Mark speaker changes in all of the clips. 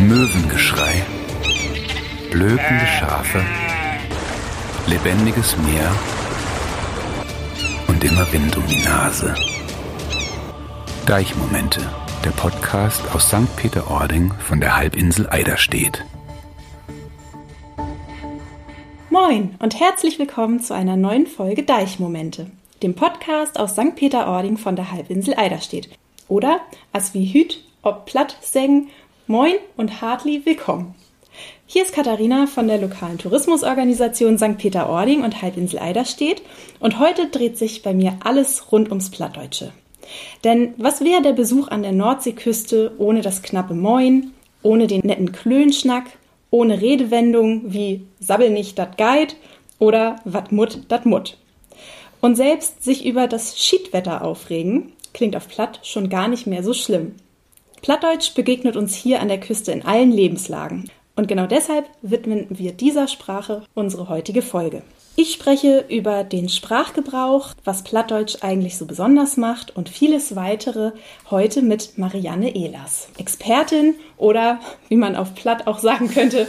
Speaker 1: Möwengeschrei, blökende Schafe, lebendiges Meer und immer Wind um die Nase. Deichmomente, der Podcast aus St. Peter-Ording von der Halbinsel Eiderstedt.
Speaker 2: Moin und herzlich willkommen zu einer neuen Folge Deichmomente, dem Podcast aus St. Peter-Ording von der Halbinsel Eiderstedt. Oder, als wie Hüt, ob platt sägen, moin und hartlich willkommen. Hier ist Katharina von der lokalen Tourismusorganisation St. Peter-Ording und Halbinsel Eiderstedt und heute dreht sich bei mir alles rund ums Plattdeutsche. Denn was wäre der Besuch an der Nordseeküste ohne das knappe Moin, ohne den netten Klönschnack, ohne Redewendungen wie Sabbel nicht dat Guide oder Wat mut dat mut. Und selbst sich über das Schiedwetter aufregen, klingt auf Platt schon gar nicht mehr so schlimm. Plattdeutsch begegnet uns hier an der Küste in allen Lebenslagen. Und genau deshalb widmen wir dieser Sprache unsere heutige Folge. Ich spreche über den Sprachgebrauch, was Plattdeutsch eigentlich so besonders macht und vieles weitere heute mit Marianne Ehlers, Expertin oder wie man auf Platt auch sagen könnte,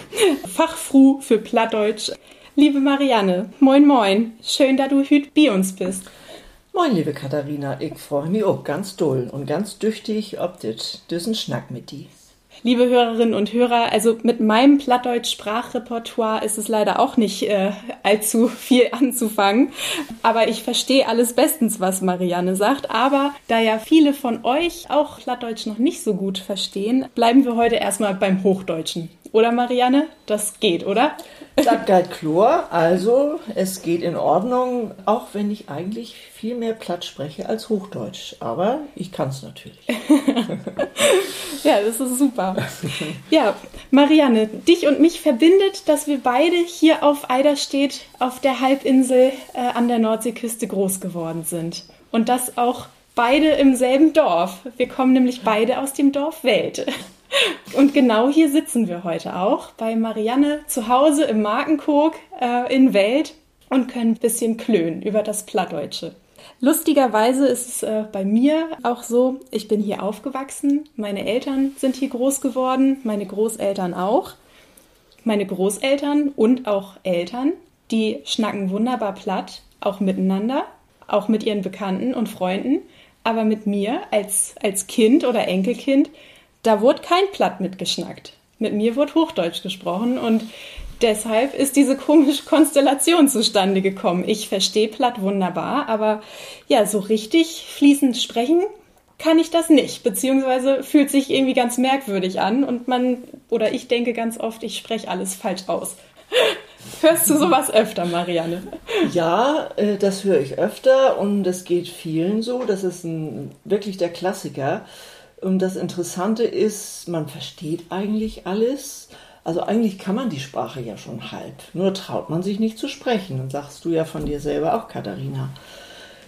Speaker 2: Fachfru für Plattdeutsch. Liebe Marianne, moin moin, schön, dass du heute bei uns bist.
Speaker 3: Moin, liebe Katharina, ich freue mich auch ganz doll und ganz düchtig ob das diesen Schnack mit dir.
Speaker 2: Liebe Hörerinnen und Hörer, also mit meinem Plattdeutsch-Sprachrepertoire ist es leider auch nicht äh, allzu viel anzufangen. Aber ich verstehe alles bestens, was Marianne sagt. Aber da ja viele von euch auch Plattdeutsch noch nicht so gut verstehen, bleiben wir heute erstmal beim Hochdeutschen. Oder Marianne? Das geht, oder?
Speaker 3: Geht Chlor, also es geht in Ordnung, auch wenn ich eigentlich viel mehr Platt spreche als Hochdeutsch. Aber ich kann es natürlich.
Speaker 2: ja, das ist super. Ja, Marianne, dich und mich verbindet, dass wir beide hier auf Eiderstedt auf der Halbinsel äh, an der Nordseeküste groß geworden sind. Und das auch beide im selben Dorf. Wir kommen nämlich beide aus dem Dorf Welt. Und genau hier sitzen wir heute auch bei Marianne zu Hause im Markenkog äh, in Welt und können ein bisschen klönen über das Plattdeutsche. Lustigerweise ist es äh, bei mir auch so, ich bin hier aufgewachsen, meine Eltern sind hier groß geworden, meine Großeltern auch. Meine Großeltern und auch Eltern, die schnacken wunderbar platt, auch miteinander, auch mit ihren Bekannten und Freunden, aber mit mir als, als Kind oder Enkelkind da wurde kein Platt mitgeschnackt. Mit mir wurde Hochdeutsch gesprochen und deshalb ist diese komische Konstellation zustande gekommen. Ich verstehe Platt wunderbar, aber ja, so richtig fließend sprechen kann ich das nicht, beziehungsweise fühlt sich irgendwie ganz merkwürdig an und man oder ich denke ganz oft, ich spreche alles falsch aus. Hörst du sowas öfter, Marianne?
Speaker 3: Ja, äh, das höre ich öfter und es geht vielen so. Das ist ein, wirklich der Klassiker. Und das Interessante ist, man versteht eigentlich alles. Also eigentlich kann man die Sprache ja schon halb. Nur traut man sich nicht zu sprechen. Und sagst du ja von dir selber auch, Katharina.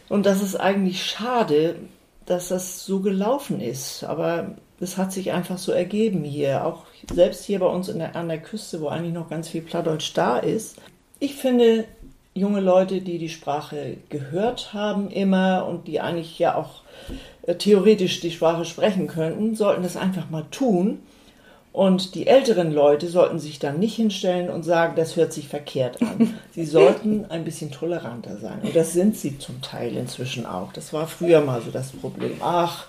Speaker 3: Und das ist eigentlich schade, dass das so gelaufen ist. Aber es hat sich einfach so ergeben hier. Auch selbst hier bei uns der, an der Küste, wo eigentlich noch ganz viel Plattdeutsch da ist. Ich finde, junge Leute, die die Sprache gehört haben immer und die eigentlich ja auch äh, theoretisch die Sprache sprechen könnten, sollten das einfach mal tun. Und die älteren Leute sollten sich dann nicht hinstellen und sagen, das hört sich verkehrt an. Sie sollten ein bisschen toleranter sein. Und das sind sie zum Teil inzwischen auch. Das war früher mal so das Problem. Ach,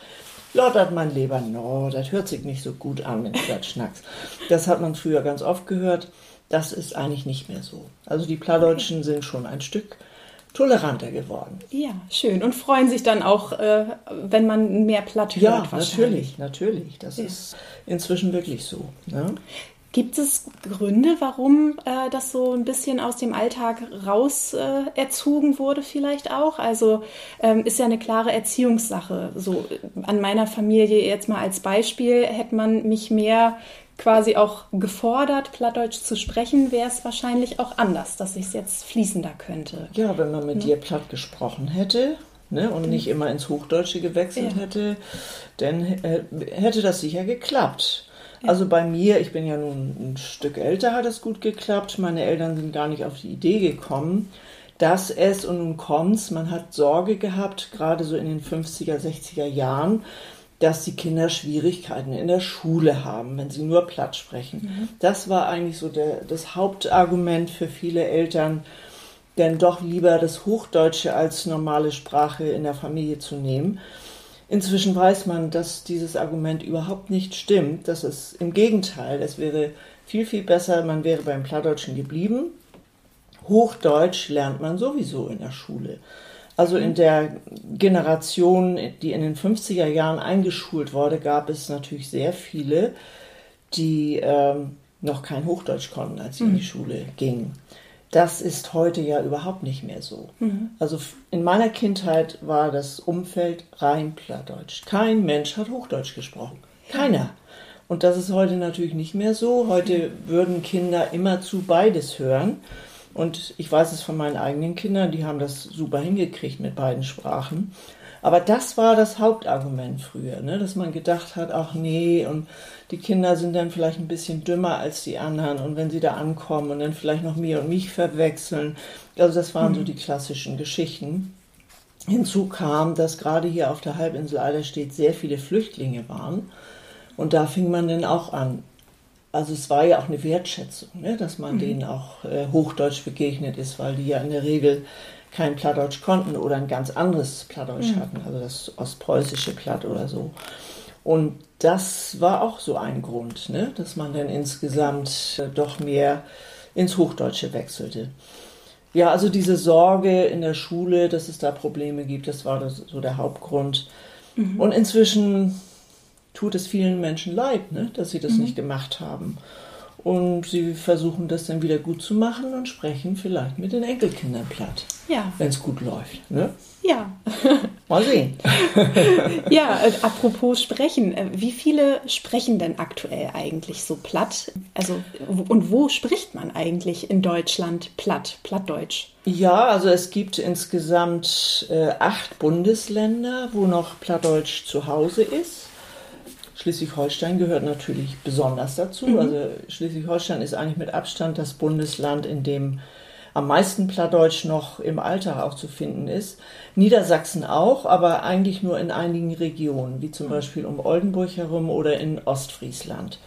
Speaker 3: lottert mein Leber, no, das hört sich nicht so gut an, wenn du das schnackst. Das hat man früher ganz oft gehört. Das ist eigentlich nicht mehr so. Also die Plattdeutschen sind schon ein Stück toleranter geworden.
Speaker 2: Ja, schön. Und freuen sich dann auch, äh, wenn man mehr platt hört.
Speaker 3: Ja, natürlich, natürlich. Das ja. ist inzwischen wirklich so. Ne?
Speaker 2: Gibt es Gründe, warum äh, das so ein bisschen aus dem Alltag raus äh, erzogen wurde, vielleicht auch? Also ähm, ist ja eine klare Erziehungssache. So an meiner Familie jetzt mal als Beispiel hätte man mich mehr quasi auch gefordert, Plattdeutsch zu sprechen, wäre es wahrscheinlich auch anders, dass ich es jetzt fließender könnte.
Speaker 3: Ja, wenn man mit ne? dir platt gesprochen hätte ne, und nicht immer ins Hochdeutsche gewechselt ja. hätte, dann äh, hätte das sicher geklappt. Ja. Also bei mir, ich bin ja nun ein Stück älter, hat es gut geklappt. Meine Eltern sind gar nicht auf die Idee gekommen, dass es, und nun kommt's, man hat Sorge gehabt, gerade so in den 50er, 60er Jahren, dass die Kinder Schwierigkeiten in der Schule haben, wenn sie nur platt sprechen. Mhm. Das war eigentlich so der, das Hauptargument für viele Eltern, denn doch lieber das Hochdeutsche als normale Sprache in der Familie zu nehmen. Inzwischen weiß man, dass dieses Argument überhaupt nicht stimmt. Das ist im Gegenteil. Es wäre viel, viel besser, man wäre beim Plattdeutschen geblieben. Hochdeutsch lernt man sowieso in der Schule. Also in der Generation, die in den 50er Jahren eingeschult wurde, gab es natürlich sehr viele, die ähm, noch kein Hochdeutsch konnten, als sie mhm. in die mhm. Schule gingen. Das ist heute ja überhaupt nicht mehr so. Mhm. Also in meiner Kindheit war das Umfeld rein Plattdeutsch. Kein Mensch hat Hochdeutsch gesprochen. Keiner. Und das ist heute natürlich nicht mehr so. Heute würden Kinder immerzu beides hören. Und ich weiß es von meinen eigenen Kindern, die haben das super hingekriegt mit beiden Sprachen. Aber das war das Hauptargument früher, ne? dass man gedacht hat, ach nee, und die Kinder sind dann vielleicht ein bisschen dümmer als die anderen und wenn sie da ankommen und dann vielleicht noch mir und mich verwechseln. Also das waren mhm. so die klassischen Geschichten. Hinzu kam, dass gerade hier auf der Halbinsel Eiderstedt sehr viele Flüchtlinge waren. Und da fing man dann auch an, also es war ja auch eine Wertschätzung, ne, dass man mhm. denen auch äh, Hochdeutsch begegnet ist, weil die ja in der Regel kein Plattdeutsch konnten oder ein ganz anderes Plattdeutsch mhm. hatten, also das ostpreußische Platt oder so. Und das war auch so ein Grund, ne, dass man dann insgesamt äh, doch mehr ins Hochdeutsche wechselte. Ja, also diese Sorge in der Schule, dass es da Probleme gibt, das war das, so der Hauptgrund. Mhm. Und inzwischen tut es vielen Menschen leid, ne, dass sie das mhm. nicht gemacht haben. Und sie versuchen das dann wieder gut zu machen und sprechen vielleicht mit den Enkelkindern platt. Ja. Wenn es gut läuft. Ne?
Speaker 2: Ja.
Speaker 3: Mal sehen.
Speaker 2: ja, äh, apropos sprechen. Äh, wie viele sprechen denn aktuell eigentlich so platt? Also, und wo spricht man eigentlich in Deutschland platt, plattdeutsch?
Speaker 3: Ja, also es gibt insgesamt äh, acht Bundesländer, wo noch Plattdeutsch zu Hause ist. Schleswig-Holstein gehört natürlich besonders dazu. Mhm. Also Schleswig-Holstein ist eigentlich mit Abstand das Bundesland, in dem am meisten Plattdeutsch noch im Alltag auch zu finden ist. Niedersachsen auch, aber eigentlich nur in einigen Regionen, wie zum mhm. Beispiel um Oldenburg herum oder in Ostfriesland.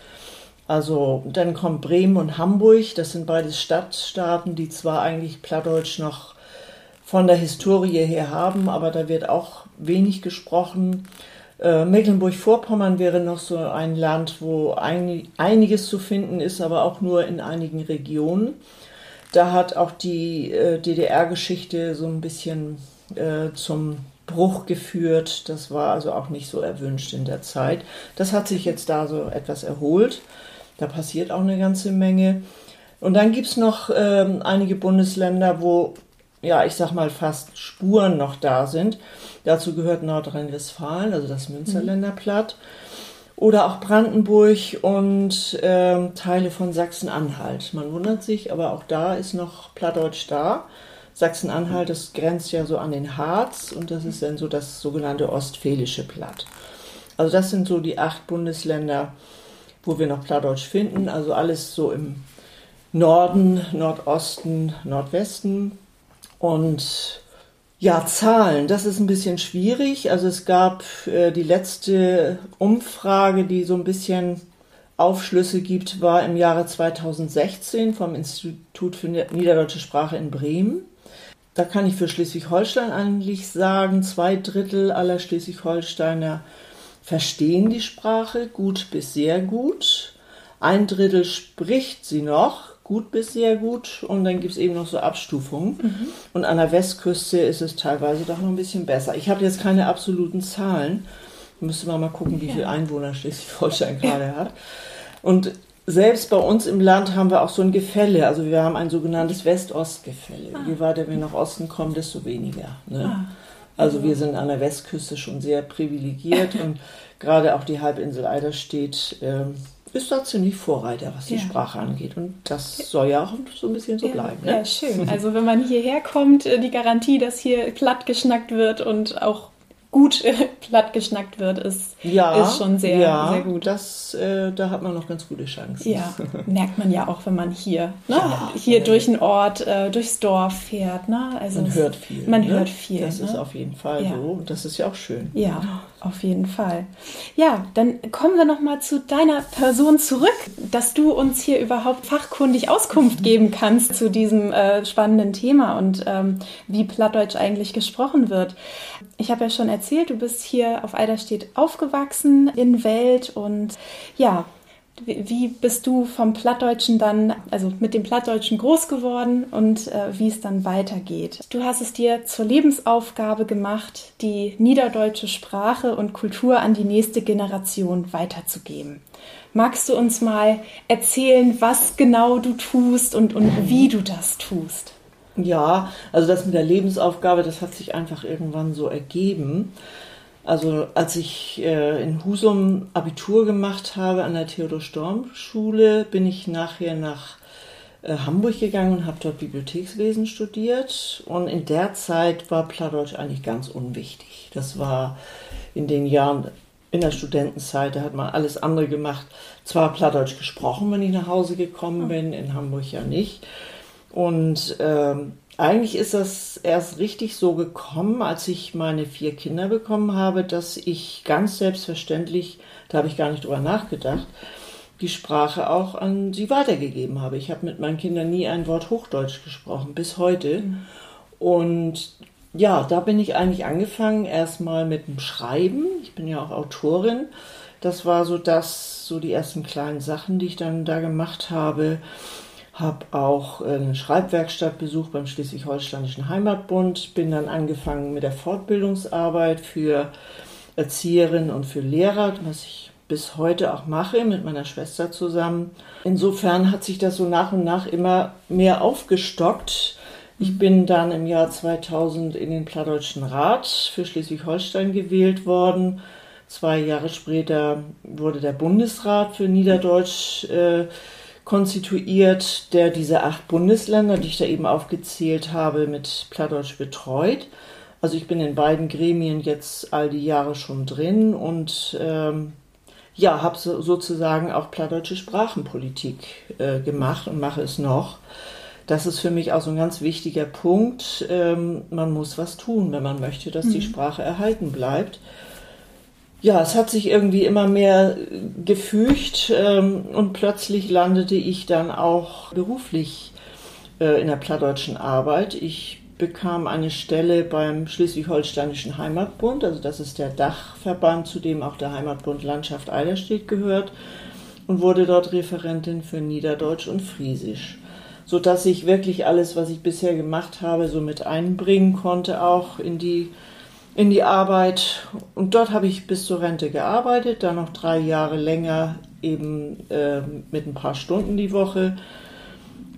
Speaker 3: Also dann kommt Bremen und Hamburg, das sind beides Stadtstaaten, die zwar eigentlich Plattdeutsch noch von der Historie her haben, aber da wird auch wenig gesprochen. Äh, Mecklenburg-Vorpommern wäre noch so ein Land, wo ein, einiges zu finden ist, aber auch nur in einigen Regionen. Da hat auch die äh, DDR-Geschichte so ein bisschen äh, zum Bruch geführt. Das war also auch nicht so erwünscht in der Zeit. Das hat sich jetzt da so etwas erholt. Da passiert auch eine ganze Menge. Und dann gibt es noch ähm, einige Bundesländer, wo, ja, ich sag mal, fast Spuren noch da sind. Dazu gehört Nordrhein-Westfalen, also das Münsterländer mhm. Platt. Oder auch Brandenburg und äh, Teile von Sachsen-Anhalt. Man wundert sich, aber auch da ist noch Plattdeutsch da. Sachsen-Anhalt, das grenzt ja so an den Harz und das ist dann so das sogenannte Ostfälische Platt. Also das sind so die acht Bundesländer, wo wir noch Plattdeutsch finden. Also alles so im Norden, Nordosten, Nordwesten. Und ja, Zahlen, das ist ein bisschen schwierig. Also es gab äh, die letzte Umfrage, die so ein bisschen Aufschlüsse gibt, war im Jahre 2016 vom Institut für Niederdeutsche Sprache in Bremen. Da kann ich für Schleswig-Holstein eigentlich sagen, zwei Drittel aller Schleswig-Holsteiner verstehen die Sprache gut bis sehr gut. Ein Drittel spricht sie noch, gut bis sehr gut und dann gibt es eben noch so Abstufungen. Mhm. Und an der Westküste ist es teilweise doch noch ein bisschen besser. Ich habe jetzt keine absoluten Zahlen. Müsste man mal gucken, wie ja. viele Einwohner Schleswig-Holstein gerade hat. Und selbst bei uns im Land haben wir auch so ein Gefälle. Also wir haben ein sogenanntes West-Ost-Gefälle. Ah. Je weiter wir nach Osten kommen, desto weniger. Ne? Ah. Also wir sind an der Westküste schon sehr privilegiert und gerade auch die Halbinsel Eiderstedt ähm, ist da ziemlich Vorreiter, was die ja. Sprache angeht. Und das soll ja auch so ein bisschen so
Speaker 2: ja,
Speaker 3: bleiben.
Speaker 2: Ne? Ja, schön. Also wenn man hierher kommt, äh, die Garantie, dass hier platt geschnackt wird und auch gut äh, platt geschnackt wird, ist,
Speaker 3: ja,
Speaker 2: ist schon sehr,
Speaker 3: ja,
Speaker 2: sehr gut.
Speaker 3: Das, äh, da hat man noch ganz gute Chancen.
Speaker 2: Ja, merkt man ja auch, wenn man hier, ne? Ja, hier ja, durch den Ort, äh, durchs Dorf fährt. Ne?
Speaker 3: Also man hört viel.
Speaker 2: Man
Speaker 3: ne?
Speaker 2: hört viel.
Speaker 3: Das
Speaker 2: ne?
Speaker 3: ist auf jeden Fall so. Und das ist ja auch schön.
Speaker 2: Ja, auf jeden Fall. Ja, dann kommen wir nochmal zu deiner Person zurück, dass du uns hier überhaupt fachkundig Auskunft geben kannst zu diesem äh, spannenden Thema und ähm, wie Plattdeutsch eigentlich gesprochen wird. Ich habe ja schon erzählt, du bist hier auf Eiderstedt aufgewachsen in Welt und ja, wie bist du vom Plattdeutschen dann, also mit dem Plattdeutschen groß geworden und äh, wie es dann weitergeht? Du hast es dir zur Lebensaufgabe gemacht, die niederdeutsche Sprache und Kultur an die nächste Generation weiterzugeben. Magst du uns mal erzählen, was genau du tust und, und wie du das tust?
Speaker 3: Ja, also das mit der Lebensaufgabe, das hat sich einfach irgendwann so ergeben. Also als ich äh, in Husum Abitur gemacht habe an der Theodor-Storm-Schule, bin ich nachher nach äh, Hamburg gegangen und habe dort Bibliothekswesen studiert. Und in der Zeit war Plattdeutsch eigentlich ganz unwichtig. Das war in den Jahren in der Studentenzeit, da hat man alles andere gemacht. Zwar Plattdeutsch gesprochen, wenn ich nach Hause gekommen bin, in Hamburg ja nicht. Und ähm, eigentlich ist das erst richtig so gekommen, als ich meine vier Kinder bekommen habe, dass ich ganz selbstverständlich, da habe ich gar nicht drüber nachgedacht, die Sprache auch an sie weitergegeben habe. Ich habe mit meinen Kindern nie ein Wort Hochdeutsch gesprochen, bis heute. Mhm. Und ja, da bin ich eigentlich angefangen, erstmal mit dem Schreiben. Ich bin ja auch Autorin. Das war so das, so die ersten kleinen Sachen, die ich dann da gemacht habe habe auch eine Schreibwerkstatt besucht beim Schleswig-Holsteinischen Heimatbund, bin dann angefangen mit der Fortbildungsarbeit für Erzieherinnen und für Lehrer, was ich bis heute auch mache mit meiner Schwester zusammen. Insofern hat sich das so nach und nach immer mehr aufgestockt. Ich bin dann im Jahr 2000 in den Plattdeutschen Rat für Schleswig-Holstein gewählt worden. Zwei Jahre später wurde der Bundesrat für Niederdeutsch äh, konstituiert, der diese acht Bundesländer, die ich da eben aufgezählt habe, mit Plattdeutsch betreut. Also ich bin in beiden Gremien jetzt all die Jahre schon drin und ähm, ja, habe so, sozusagen auch plattdeutsche Sprachenpolitik äh, gemacht und mache es noch. Das ist für mich auch so ein ganz wichtiger Punkt. Ähm, man muss was tun, wenn man möchte, dass mhm. die Sprache erhalten bleibt ja, es hat sich irgendwie immer mehr gefügt ähm, und plötzlich landete ich dann auch beruflich äh, in der plattdeutschen Arbeit. Ich bekam eine Stelle beim Schleswig-Holsteinischen Heimatbund, also das ist der Dachverband, zu dem auch der Heimatbund Landschaft Eiderstedt gehört, und wurde dort Referentin für Niederdeutsch und Friesisch, sodass ich wirklich alles, was ich bisher gemacht habe, so mit einbringen konnte, auch in die in die Arbeit und dort habe ich bis zur Rente gearbeitet, dann noch drei Jahre länger eben äh, mit ein paar Stunden die Woche.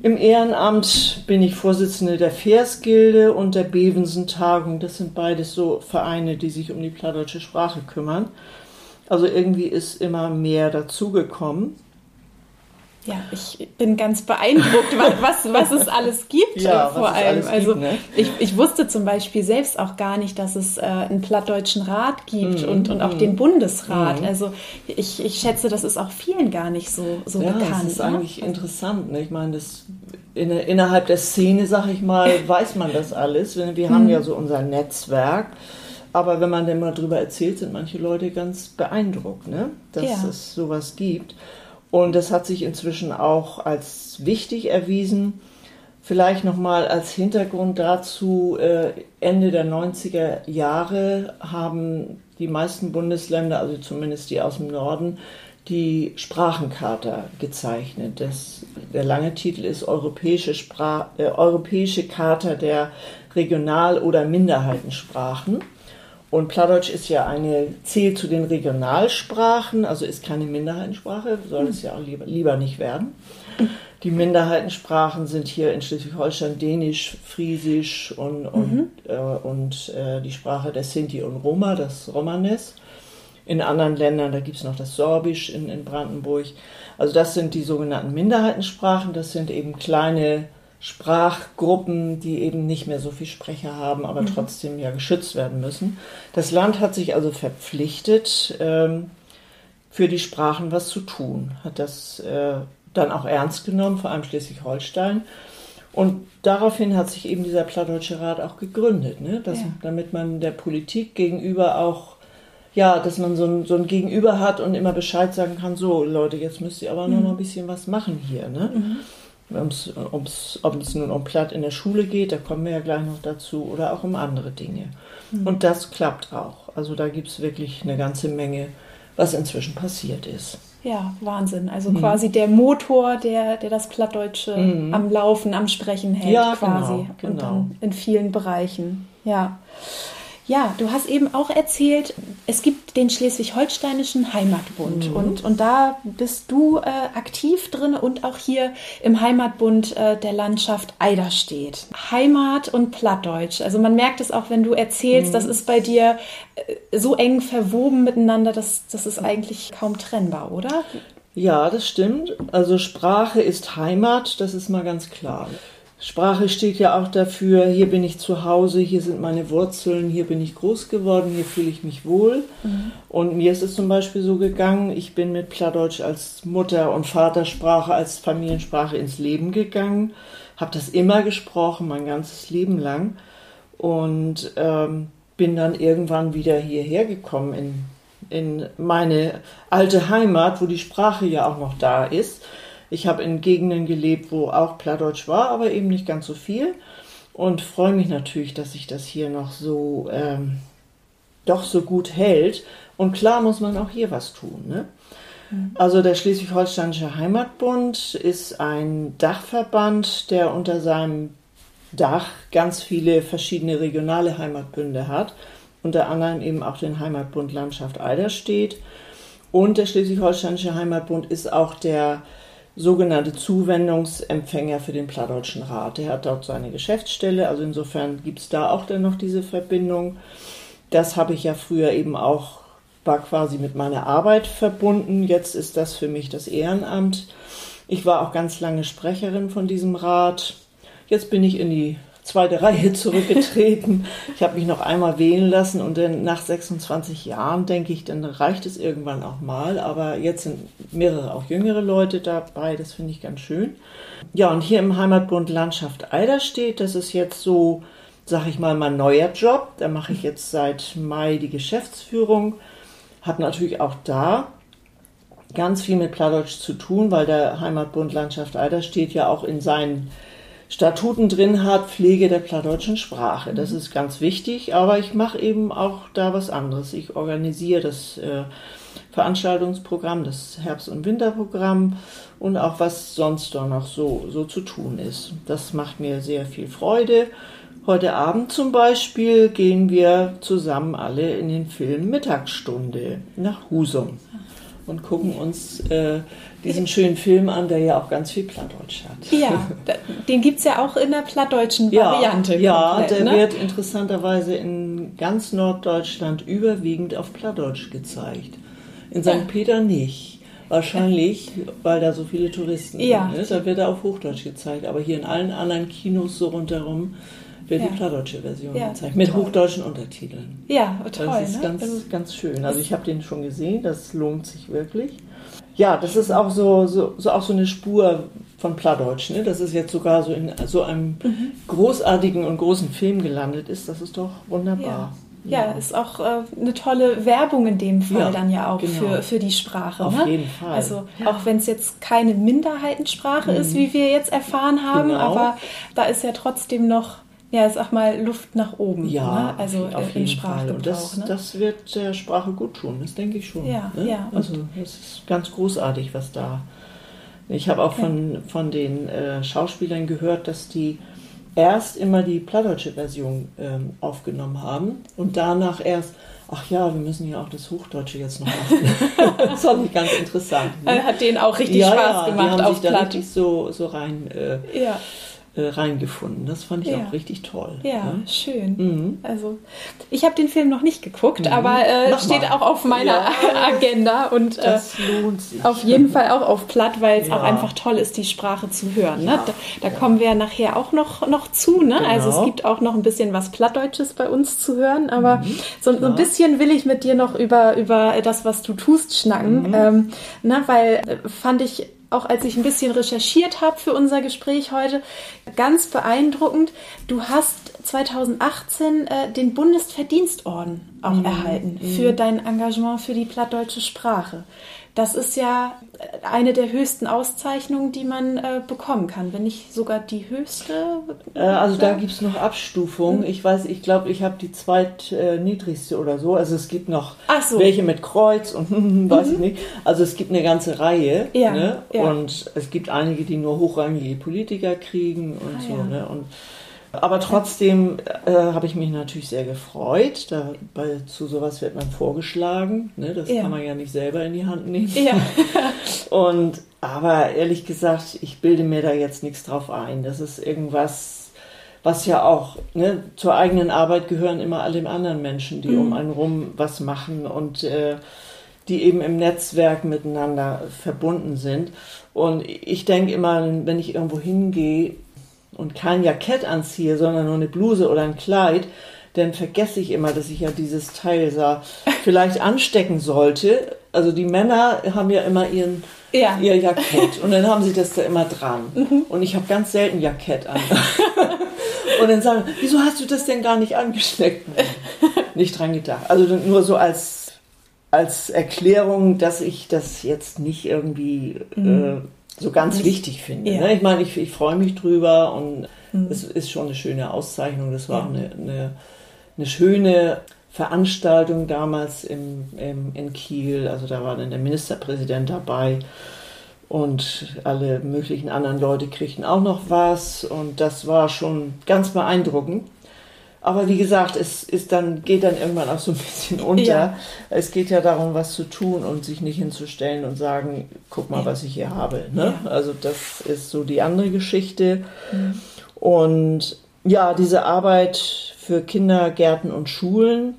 Speaker 3: Im Ehrenamt bin ich Vorsitzende der Versgilde und der Bevensen-Tagung. Das sind beides so Vereine, die sich um die plattdeutsche Sprache kümmern. Also irgendwie ist immer mehr dazugekommen.
Speaker 2: Ja, ich bin ganz beeindruckt, was, was es alles gibt
Speaker 3: ja,
Speaker 2: äh, vor allem.
Speaker 3: Gibt,
Speaker 2: also
Speaker 3: ne?
Speaker 2: ich, ich wusste zum Beispiel selbst auch gar nicht, dass es äh, einen plattdeutschen Rat gibt
Speaker 3: mm,
Speaker 2: und, und auch
Speaker 3: mm,
Speaker 2: den Bundesrat.
Speaker 3: Mm.
Speaker 2: Also ich, ich schätze, das ist auch vielen gar nicht so, so
Speaker 3: ja,
Speaker 2: bekannt.
Speaker 3: Das ist
Speaker 2: ne?
Speaker 3: eigentlich interessant. Ne? Ich meine, das in, innerhalb der Szene, sag ich mal, weiß man das alles. Wir haben ja so unser Netzwerk. Aber wenn man denn mal drüber erzählt, sind manche Leute ganz beeindruckt, ne? dass
Speaker 2: Ja.
Speaker 3: es sowas gibt. Und das hat sich inzwischen auch als wichtig erwiesen. Vielleicht nochmal als Hintergrund dazu, äh, Ende der 90er Jahre haben die meisten Bundesländer, also zumindest die aus dem Norden, die Sprachencharta gezeichnet. Das, der lange Titel ist Europäische, Sprach, äh, Europäische Charta der Regional- oder Minderheitensprachen. Und Plattdeutsch ist ja eine, zählt zu den Regionalsprachen, also ist keine Minderheitensprache, soll es ja auch lieber, lieber nicht werden. Die Minderheitensprachen sind hier in Schleswig-Holstein Dänisch, Friesisch und, und, äh, und äh, die Sprache der Sinti und Roma, das Romanes. In anderen Ländern, da gibt es noch das Sorbisch in, in Brandenburg. Also das sind die sogenannten Minderheitensprachen, das sind eben kleine Sprachgruppen, die eben nicht mehr so viel Sprecher haben, aber mhm. trotzdem ja geschützt werden müssen. Das Land hat sich also verpflichtet, ähm, für die Sprachen was zu tun, hat das äh, dann auch ernst genommen, vor allem Schleswig-Holstein. Und daraufhin hat sich eben dieser Plattdeutsche Rat auch gegründet, ne? Dass, ja. damit man der Politik gegenüber auch, ja, dass man so ein, so ein Gegenüber hat und immer Bescheid sagen kann, so Leute, jetzt müsst ihr aber mhm. noch mal ein bisschen was machen hier. Ne? Mhm. Ob es nun um Platt in der Schule geht, da kommen wir ja gleich noch dazu, oder auch um andere Dinge. Mhm. Und das klappt auch. Also da gibt es wirklich eine ganze Menge, was inzwischen passiert ist.
Speaker 2: Ja, Wahnsinn. Also mhm. quasi der Motor, der, der das Plattdeutsche mhm. am Laufen, am Sprechen hält, ja, quasi. Genau, genau. Und dann in vielen Bereichen. Ja. Ja, du hast eben auch erzählt, es gibt den Schleswig-Holsteinischen Heimatbund mhm. und, und da bist du äh, aktiv drin und auch hier im Heimatbund äh, der Landschaft Eiderstedt. Heimat und Plattdeutsch. Also man merkt es auch, wenn du erzählst, mhm. das ist bei dir äh, so eng verwoben miteinander, dass das ist eigentlich kaum trennbar, oder?
Speaker 3: Ja, das stimmt. Also Sprache ist Heimat, das ist mal ganz klar. Sprache steht ja auch dafür, hier bin ich zu Hause, hier sind meine Wurzeln, hier bin ich groß geworden, hier fühle ich mich wohl. Mhm. Und mir ist es zum Beispiel so gegangen, ich bin mit Plattdeutsch als Mutter- und Vatersprache, als Familiensprache ins Leben gegangen, habe das immer gesprochen, mein ganzes Leben lang. Und ähm, bin dann irgendwann wieder hierher gekommen in, in meine alte Heimat, wo die Sprache ja auch noch da ist ich habe in Gegenden gelebt, wo auch Plattdeutsch war, aber eben nicht ganz so viel. Und freue mich natürlich, dass sich das hier noch so ähm, doch so gut hält. Und klar muss man auch hier was tun. Ne? Mhm. Also der Schleswig-Holsteinische Heimatbund ist ein Dachverband, der unter seinem Dach ganz viele verschiedene regionale Heimatbünde hat. Unter anderem eben auch den Heimatbund Landschaft Eiderstedt. Und der Schleswig-Holsteinische Heimatbund ist auch der sogenannte Zuwendungsempfänger für den Plattdeutschen Rat. Der hat dort seine Geschäftsstelle, also insofern gibt es da auch dann noch diese Verbindung. Das habe ich ja früher eben auch, war quasi mit meiner Arbeit verbunden. Jetzt ist das für mich das Ehrenamt. Ich war auch ganz lange Sprecherin von diesem Rat. Jetzt bin ich in die zweite Reihe zurückgetreten. Ich habe mich noch einmal wählen lassen und dann nach 26 Jahren denke ich, dann reicht es irgendwann auch mal. Aber jetzt sind mehrere auch jüngere Leute dabei, das finde ich ganz schön. Ja, und hier im Heimatbund Landschaft Eiderstedt, das ist jetzt so, sag ich mal, mein neuer Job. Da mache ich jetzt seit Mai die Geschäftsführung. Hat natürlich auch da ganz viel mit Plattdeutsch zu tun, weil der Heimatbund Landschaft Eiderstedt ja auch in seinen Statuten drin hat, Pflege der plattdeutschen Sprache. Das ist ganz wichtig, aber ich mache eben auch da was anderes. Ich organisiere das äh, Veranstaltungsprogramm, das Herbst- und Winterprogramm und auch was sonst da noch so, so zu tun ist. Das macht mir sehr viel Freude. Heute Abend zum Beispiel gehen wir zusammen alle in den Film Mittagsstunde nach Husum und gucken uns äh, diesen schönen Film an, der ja auch ganz viel Plattdeutsch hat.
Speaker 2: Ja, den gibt es ja auch in der plattdeutschen Variante.
Speaker 3: Ja, komplett, der ne? wird interessanterweise in ganz Norddeutschland überwiegend auf Plattdeutsch gezeigt. In St. Ja. Peter nicht. Wahrscheinlich, weil da so viele Touristen ja. sind. Ne? Da wird er auf Hochdeutsch gezeigt. Aber hier in allen anderen Kinos so rundherum wird ja. die plattdeutsche Version ja, gezeigt. Mit toll. hochdeutschen Untertiteln.
Speaker 2: Ja, toll.
Speaker 3: Das ist
Speaker 2: ne?
Speaker 3: ganz, ganz schön. Also ich habe den schon gesehen, das lohnt sich wirklich. Ja, das ist auch so, so, so, auch so eine Spur von Plattdeutsch. Ne? Das ist jetzt sogar so in so einem mhm. großartigen und großen Film gelandet ist. Das ist doch wunderbar.
Speaker 2: Ja. ja ist auch äh, eine tolle Werbung in dem Fall ja, dann ja auch genau. für, für die Sprache.
Speaker 3: Auf
Speaker 2: ne?
Speaker 3: jeden Fall.
Speaker 2: Also auch wenn es jetzt keine Minderheitensprache mhm. ist, wie wir jetzt erfahren haben, genau. aber da ist ja trotzdem noch ja, sag mal, Luft nach oben.
Speaker 3: Ja,
Speaker 2: ne? also
Speaker 3: auf jeden Fall. Und das, ne? das wird der Sprache gut tun, das denke ich schon.
Speaker 2: Ja,
Speaker 3: ne?
Speaker 2: ja.
Speaker 3: Also das ist ganz großartig, was da. Ich habe auch von, von den äh, Schauspielern gehört, dass die erst immer die plattdeutsche Version ähm, aufgenommen haben und danach erst, ach ja, wir müssen ja auch das Hochdeutsche jetzt noch machen. das fand ich ganz interessant.
Speaker 2: Ne? Hat denen auch richtig ja, Spaß
Speaker 3: ja,
Speaker 2: gemacht
Speaker 3: die haben
Speaker 2: auf
Speaker 3: sich da richtig so, so rein äh,
Speaker 2: ja
Speaker 3: äh, reingefunden. Das fand ich ja. auch richtig toll.
Speaker 2: Ja, ja. schön. Mhm. Also ich habe den Film noch nicht geguckt, mhm. aber äh, steht auch auf meiner ja. Agenda und äh, auf jeden Fall auch auf Platt, weil es auch einfach toll ist, die Sprache zu hören. Ne? Da, da kommen wir nachher auch noch, noch zu. Ne? Genau. Also es gibt auch noch ein bisschen was Plattdeutsches bei uns zu hören, aber mhm. so, so, ein bisschen will ich mit dir noch über, über das, was du tust, schnacken. Mhm. Ähm, ne? Weil äh, fand ich auch als ich ein bisschen recherchiert habe für unser Gespräch heute, ganz beeindruckend. Du hast 2018 äh, den Bundesverdienstorden auch mhm. erhalten mhm. für dein Engagement für die plattdeutsche Sprache. Das ist ja eine der höchsten Auszeichnungen, die man äh, bekommen kann, wenn nicht sogar die höchste.
Speaker 3: Äh, also da gibt es noch Abstufungen. Mhm. Ich weiß, ich glaube, ich habe die zweitniedrigste oder so. Also es gibt noch so. welche mit Kreuz und weiß ich mhm. nicht. Also es gibt eine ganze Reihe. Ja, ne? ja. Und es gibt einige, die nur hochrangige Politiker kriegen und ah, so. Ja. Ne? Und aber trotzdem äh, habe ich mich natürlich sehr gefreut. Da, bei, zu sowas wird man vorgeschlagen. Ne? Das ja. kann man ja nicht selber in die Hand nehmen. Ja. Und aber ehrlich gesagt, ich bilde mir da jetzt nichts drauf ein. Das ist irgendwas, was ja auch ne, zur eigenen Arbeit gehören immer alle anderen Menschen, die mhm. um einen rum was machen und äh, die eben im Netzwerk miteinander verbunden sind. Und ich denke immer, wenn ich irgendwo hingehe, und kein Jackett anziehe, sondern nur eine Bluse oder ein Kleid, dann vergesse ich immer, dass ich ja dieses Teil sah, vielleicht anstecken sollte. Also die Männer haben ja immer ihren, ja. ihr Jackett und dann haben sie das da immer dran. Mhm. Und ich habe ganz selten Jackett an. und dann sagen, wieso hast du das denn gar nicht angesteckt? nicht dran gedacht. Also nur so als, als Erklärung, dass ich das jetzt nicht irgendwie mhm. äh, so ganz Nicht, wichtig finde. Ja. Ne? Ich meine, ich, ich freue mich drüber und mhm. es ist schon eine schöne Auszeichnung. Das war ja. eine, eine, eine, schöne Veranstaltung damals im, im, in Kiel. Also da war dann der Ministerpräsident dabei und alle möglichen anderen Leute kriegten auch noch was und das war schon ganz beeindruckend. Aber wie gesagt, es ist dann, geht dann irgendwann auch so ein bisschen unter. Ja. Es geht ja darum, was zu tun und sich nicht hinzustellen und sagen, guck mal, ja. was ich hier habe. Ne? Ja. Also das ist so die andere Geschichte. Mhm. Und ja, diese Arbeit für Kindergärten und Schulen,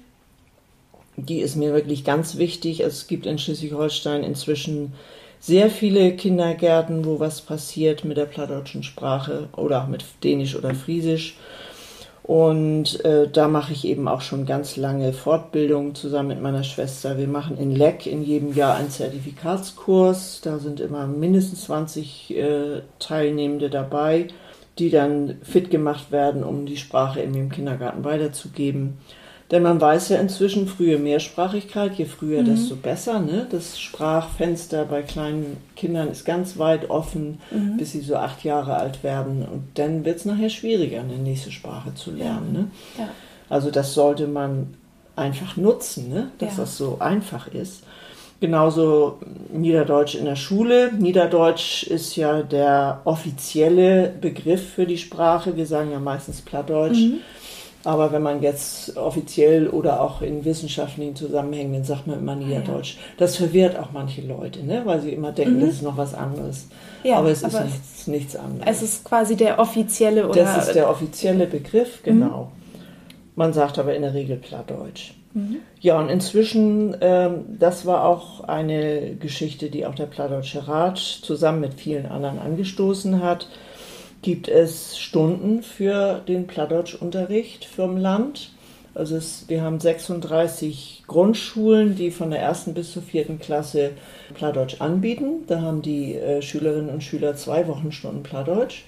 Speaker 3: die ist mir wirklich ganz wichtig. Es gibt in Schleswig-Holstein inzwischen sehr viele Kindergärten, wo was passiert mit der plattdeutschen Sprache oder auch mit Dänisch oder Friesisch. Und äh, da mache ich eben auch schon ganz lange Fortbildungen zusammen mit meiner Schwester. Wir machen in Leck in jedem Jahr einen Zertifikatskurs. Da sind immer mindestens 20 äh, Teilnehmende dabei, die dann fit gemacht werden, um die Sprache im Kindergarten weiterzugeben. Denn man weiß ja inzwischen, frühe Mehrsprachigkeit, je früher, mhm. desto besser. Ne? Das Sprachfenster bei kleinen Kindern ist ganz weit offen, mhm. bis sie so acht Jahre alt werden. Und dann wird es nachher schwieriger, eine nächste Sprache zu lernen. Ne? Ja. Also das sollte man einfach nutzen, ne? dass ja. das so einfach ist. Genauso Niederdeutsch in der Schule. Niederdeutsch ist ja der offizielle Begriff für die Sprache. Wir sagen ja meistens Plattdeutsch. Mhm. Aber wenn man jetzt offiziell oder auch in wissenschaftlichen Zusammenhängen, dann sagt man immer Niederdeutsch. Das verwirrt auch manche Leute, ne? weil sie immer denken, mhm. das ist noch was anderes. Ja, aber es aber ist nichts, nichts, anderes.
Speaker 2: Es ist quasi der offizielle oder.
Speaker 3: Das ist der offizielle Begriff, mhm. genau. Mhm. Man sagt aber in der Regel Plattdeutsch. Mhm. Ja, und inzwischen, ähm, das war auch eine Geschichte, die auch der Plattdeutsche Rat zusammen mit vielen anderen angestoßen hat gibt es Stunden für den Plattdeutschunterricht vom Land. Also es, wir haben 36 Grundschulen, die von der ersten bis zur vierten Klasse Plattdeutsch anbieten. Da haben die äh, Schülerinnen und Schüler zwei Wochenstunden Plattdeutsch.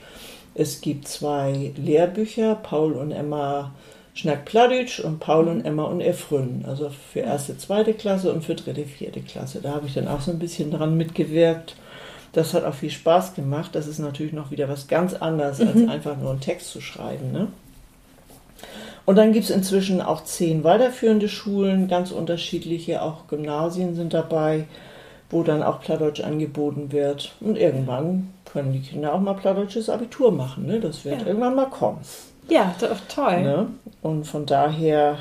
Speaker 3: Es gibt zwei Lehrbücher, Paul und Emma Schnack Plattdeutsch und Paul und Emma und Efrün. Also für erste, zweite Klasse und für dritte, vierte Klasse. Da habe ich dann auch so ein bisschen dran mitgewirkt. Das hat auch viel Spaß gemacht. Das ist natürlich noch wieder was ganz anderes, als mhm. einfach nur einen Text zu schreiben. Ne? Und dann gibt es inzwischen auch zehn weiterführende Schulen, ganz unterschiedliche, auch Gymnasien sind dabei, wo dann auch Plattdeutsch angeboten wird. Und irgendwann können die Kinder auch mal plattdeutsches Abitur machen. Ne? Das wird ja. irgendwann mal kommen.
Speaker 2: Ja, toll. Ne?
Speaker 3: Und von daher,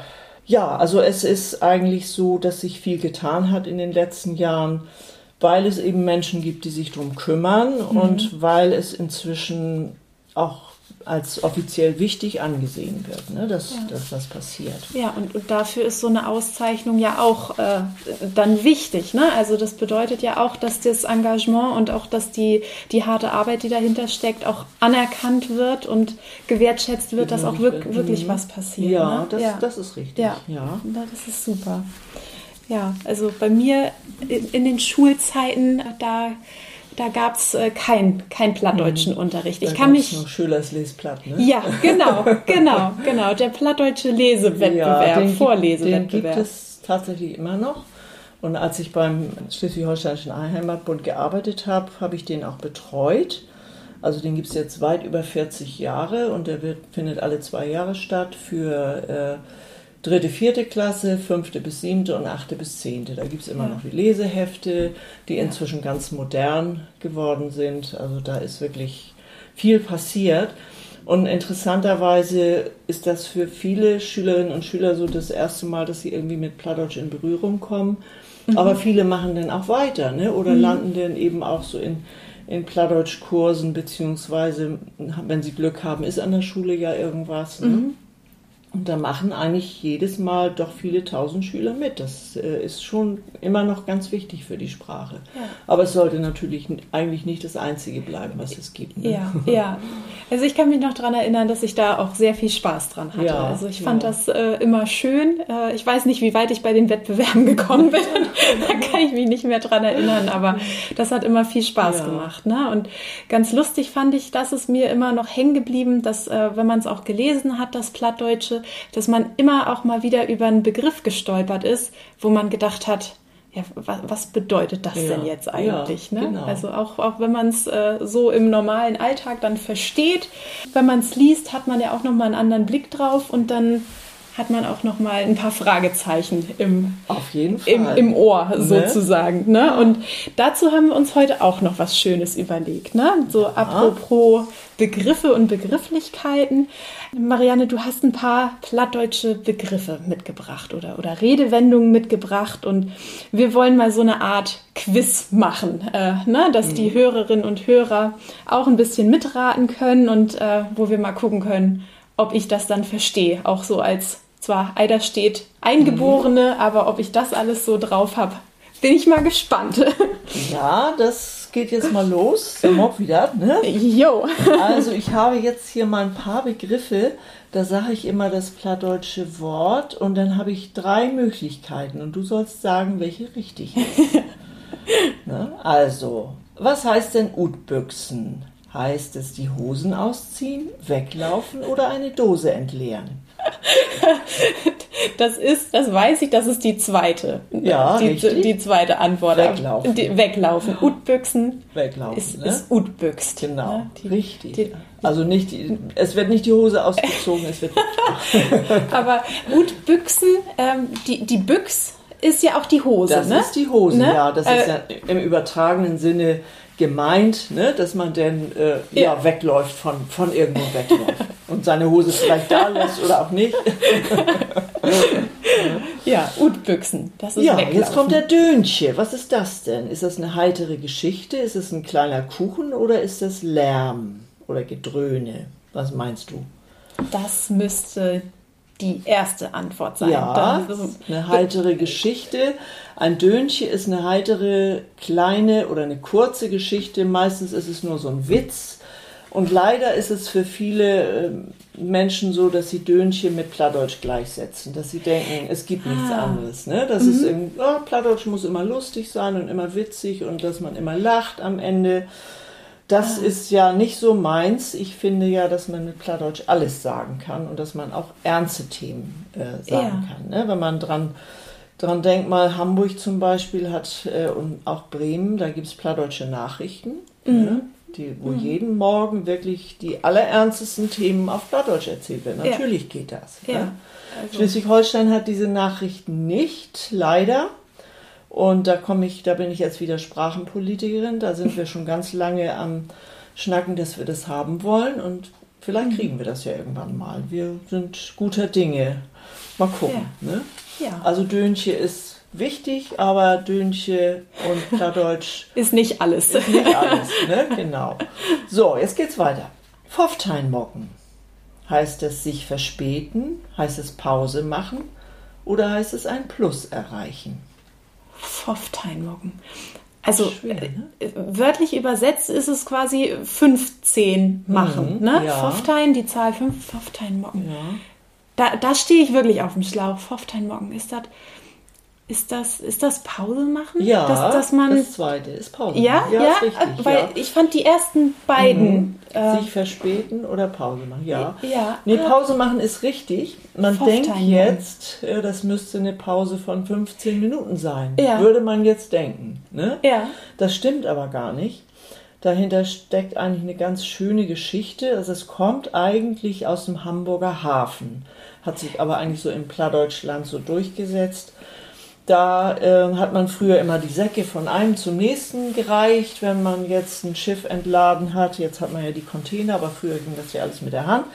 Speaker 3: ja, also es ist eigentlich so, dass sich viel getan hat in den letzten Jahren weil es eben Menschen gibt, die sich darum kümmern mhm. und weil es inzwischen auch als offiziell wichtig angesehen wird, ne, dass,
Speaker 2: Ja.
Speaker 3: dass das passiert.
Speaker 2: Ja, und, und dafür ist so eine Auszeichnung ja auch äh, dann wichtig. Ne? Also das bedeutet ja auch, dass das Engagement und auch, dass die, die harte Arbeit, die dahinter steckt, auch anerkannt wird und gewertschätzt wird, dass auch wirk wirklich
Speaker 3: Mhm.
Speaker 2: was passiert.
Speaker 3: Ja,
Speaker 2: ne?
Speaker 3: das,
Speaker 2: ja.
Speaker 3: das ist richtig.
Speaker 2: Ja.
Speaker 3: ja.
Speaker 2: Das ist super. Ja, also bei mir in, in den Schulzeiten, da, da gab es äh, keinen kein plattdeutschen Unterricht. Ich
Speaker 3: Da
Speaker 2: kann mich.
Speaker 3: noch Schülers Lesblatt, ne?
Speaker 2: Ja, genau, genau, genau. Der plattdeutsche Lesewettbewerb,
Speaker 3: den gibt-
Speaker 2: Vorlesewettbewerb.
Speaker 3: Den gibt es tatsächlich immer noch. Und als ich beim Schleswig-Holsteinischen Heimatbund gearbeitet habe, habe ich den auch betreut. Also den gibt es jetzt weit über 40 Jahre und der wird, findet alle zwei Jahre statt für äh, dritte, vierte Klasse, fünfte bis siebte und achte bis zehnte. Da gibt es immer
Speaker 2: Ja.
Speaker 3: noch die Lesehefte, die inzwischen ganz modern geworden sind. Also da ist wirklich viel passiert. Und interessanterweise ist das für viele Schülerinnen und Schüler so das erste Mal, dass sie irgendwie mit Plattdeutsch in Berührung kommen. Aber viele machen dann auch weiter ne? oder landen dann eben auch so in, in Plattdeutsch-Kursen, beziehungsweise, wenn sie Glück haben, ist an der Schule ja irgendwas. Ne? Und da machen eigentlich jedes Mal doch viele tausend Schüler mit. Das äh, ist schon immer noch ganz wichtig für die Sprache.
Speaker 2: Ja.
Speaker 3: Aber es sollte natürlich eigentlich nicht das Einzige bleiben, was es gibt. Ne?
Speaker 2: Ja, ja. Also ich kann mich noch daran erinnern, dass ich da auch sehr viel Spaß dran hatte.
Speaker 3: Ja,
Speaker 2: also ich fand
Speaker 3: ja.
Speaker 2: das äh, immer schön. Äh, ich weiß nicht, wie weit ich bei den Wettbewerben gekommen bin. da kann ich mich nicht mehr dran erinnern, aber das hat immer viel Spaß gemacht. Ne? Und ganz lustig fand ich, dass es mir immer noch hängen geblieben, dass äh, wenn man es auch gelesen hat, das Plattdeutsche, dass man immer auch mal wieder über einen Begriff gestolpert ist, wo man gedacht hat, ja, was, was bedeutet das
Speaker 3: Ja,
Speaker 2: denn jetzt
Speaker 3: ja,
Speaker 2: eigentlich? ne?
Speaker 3: genau.
Speaker 2: Also auch, auch wenn man es äh, so im normalen Alltag dann versteht, wenn man es liest, hat man ja auch nochmal einen anderen Blick drauf und dann hat man auch nochmal ein paar Fragezeichen im,
Speaker 3: Auf jeden Fall.
Speaker 2: im, im Ohr
Speaker 3: Ne?
Speaker 2: sozusagen. Ne? Und dazu haben wir uns heute auch noch was Schönes überlegt. Ne? So apropos Begriffe und Begrifflichkeiten. Marianne, du hast ein paar plattdeutsche Begriffe mitgebracht oder, oder Redewendungen mitgebracht und wir wollen mal so eine Art Quiz machen, äh, ne? dass die Hörerinnen und Hörer auch ein bisschen mitraten können und äh, wo wir mal gucken können, ob ich das dann verstehe, auch so als zwar Eider steht Eingeborene, aber ob ich das alles so drauf habe, bin ich mal gespannt.
Speaker 3: Ja, das geht jetzt mal los. Mock wieder, ne?
Speaker 2: Jo.
Speaker 3: Also ich habe jetzt hier mal ein paar Begriffe. Da sage ich immer das plattdeutsche Wort und dann habe ich drei Möglichkeiten und du sollst sagen, welche richtig ist. ne? Also, was heißt denn Utbüchsen? Heißt es die Hosen ausziehen, weglaufen oder eine Dose entleeren?
Speaker 2: Das ist, das weiß ich, das ist die zweite.
Speaker 3: Ja,
Speaker 2: die,
Speaker 3: richtig.
Speaker 2: die zweite Antwort.
Speaker 3: Weglaufen.
Speaker 2: Die, weglaufen. Utbüchsen
Speaker 3: Weglaufen,
Speaker 2: ist,
Speaker 3: ne?
Speaker 2: ist Utbüchst.
Speaker 3: Genau,
Speaker 2: ne? Die-
Speaker 3: richtig.
Speaker 2: die-
Speaker 3: also nicht die, es wird nicht die Hose ausgezogen, es wird
Speaker 2: Aber Utbüchsen, ähm, die, die Büchs ist ja auch die Hose,
Speaker 3: Das
Speaker 2: ne?
Speaker 3: ist die Hose,
Speaker 2: Ne?
Speaker 3: ja. Das
Speaker 2: Äh,
Speaker 3: ist ja im übertragenen Sinne gemeint, ne? dass man dann äh, ja.
Speaker 2: Ja.
Speaker 3: wegläuft, von, von irgendwo wegläuft. Und seine Hose vielleicht da lässt oder auch nicht.
Speaker 2: Ja, Utbüchsen. Das ist
Speaker 3: Ja,
Speaker 2: weglaufen.
Speaker 3: jetzt kommt der Dönche. Was ist das denn? Ist das eine heitere Geschichte? Ist es ein kleiner Kuchen oder ist das Lärm oder Gedröhne? Was meinst du?
Speaker 2: Das müsste die erste Antwort sein.
Speaker 3: Ja,
Speaker 2: Das ist-
Speaker 3: eine heitere Geschichte. Ein Dönche ist eine heitere, kleine oder eine kurze Geschichte. Meistens ist es nur so ein Witz. Und leider ist es für viele ähm, Menschen so, dass sie Dönche mit Plattdeutsch gleichsetzen. Dass sie denken, es gibt nichts
Speaker 2: Ah.
Speaker 3: anderes. Ne? Das ist irgendwie, oh, Plattdeutsch muss immer lustig sein und immer witzig und dass man immer lacht am Ende. Das ist ja nicht so meins. Ich finde ja, dass man mit Plattdeutsch alles sagen kann und dass man auch ernste Themen äh, sagen
Speaker 2: Ja.
Speaker 3: kann. Ne? Wenn man dran, dran denkt, mal Hamburg zum Beispiel hat äh, und auch Bremen, da gibt es plattdeutsche Nachrichten, ne? die, wo jeden Morgen wirklich die allerernstesten Themen auf Plattdeutsch erzählt werden.
Speaker 2: Ja.
Speaker 3: Natürlich geht das.
Speaker 2: Ja.
Speaker 3: Ne?
Speaker 2: Also,
Speaker 3: Schleswig-Holstein hat diese Nachrichten nicht, leider. Und da komme ich, da bin ich jetzt wieder Sprachenpolitikerin. Da sind wir schon ganz lange am Schnacken, dass wir das haben wollen. Und vielleicht
Speaker 2: Mhm.
Speaker 3: kriegen wir das ja irgendwann mal. Wir sind guter Dinge. Mal gucken. Ne?
Speaker 2: ja.
Speaker 3: Also Dönche ist wichtig, aber Dönche und Plattdeutsch
Speaker 2: ist nicht alles.
Speaker 3: ist nicht alles. Ne? Genau. So, jetzt geht's weiter. Pfofftein Heißt es sich verspäten? Heißt es Pause machen? Oder heißt es ein Plus erreichen?
Speaker 2: Pfofftein Also Schwer, ne? äh, wörtlich übersetzt ist es quasi 15 machen. Mhm, ne? Ja. Pfofftein, die Zahl 5, Pfofftein Ja. Da, da stehe ich wirklich auf dem Schlauch. Pfofftein Ist das ist das, ist das Pause machen?
Speaker 3: Ja,
Speaker 2: dass,
Speaker 3: dass man, das zweite ist Pause
Speaker 2: ja, machen. Ja, ja richtig, weil ja. ich fand die ersten beiden... Mhm.
Speaker 3: Äh, Sich verspäten oder Pause machen, ja.
Speaker 2: ja.
Speaker 3: Nee, Pause machen ist richtig. Man denkt jetzt, äh, das müsste eine Pause von 15 Minuten sein. Ja. Würde man jetzt denken. Ne?
Speaker 2: Ja.
Speaker 3: Das stimmt aber gar nicht. Dahinter steckt eigentlich eine ganz schöne Geschichte. Also es kommt eigentlich aus dem Hamburger Hafen, hat sich aber eigentlich so im Plattdeutschland so durchgesetzt. Da äh, hat man früher immer die Säcke von einem zum nächsten gereicht, wenn man jetzt ein Schiff entladen hat. Jetzt hat man ja die Container, aber früher ging das ja alles mit der Hand.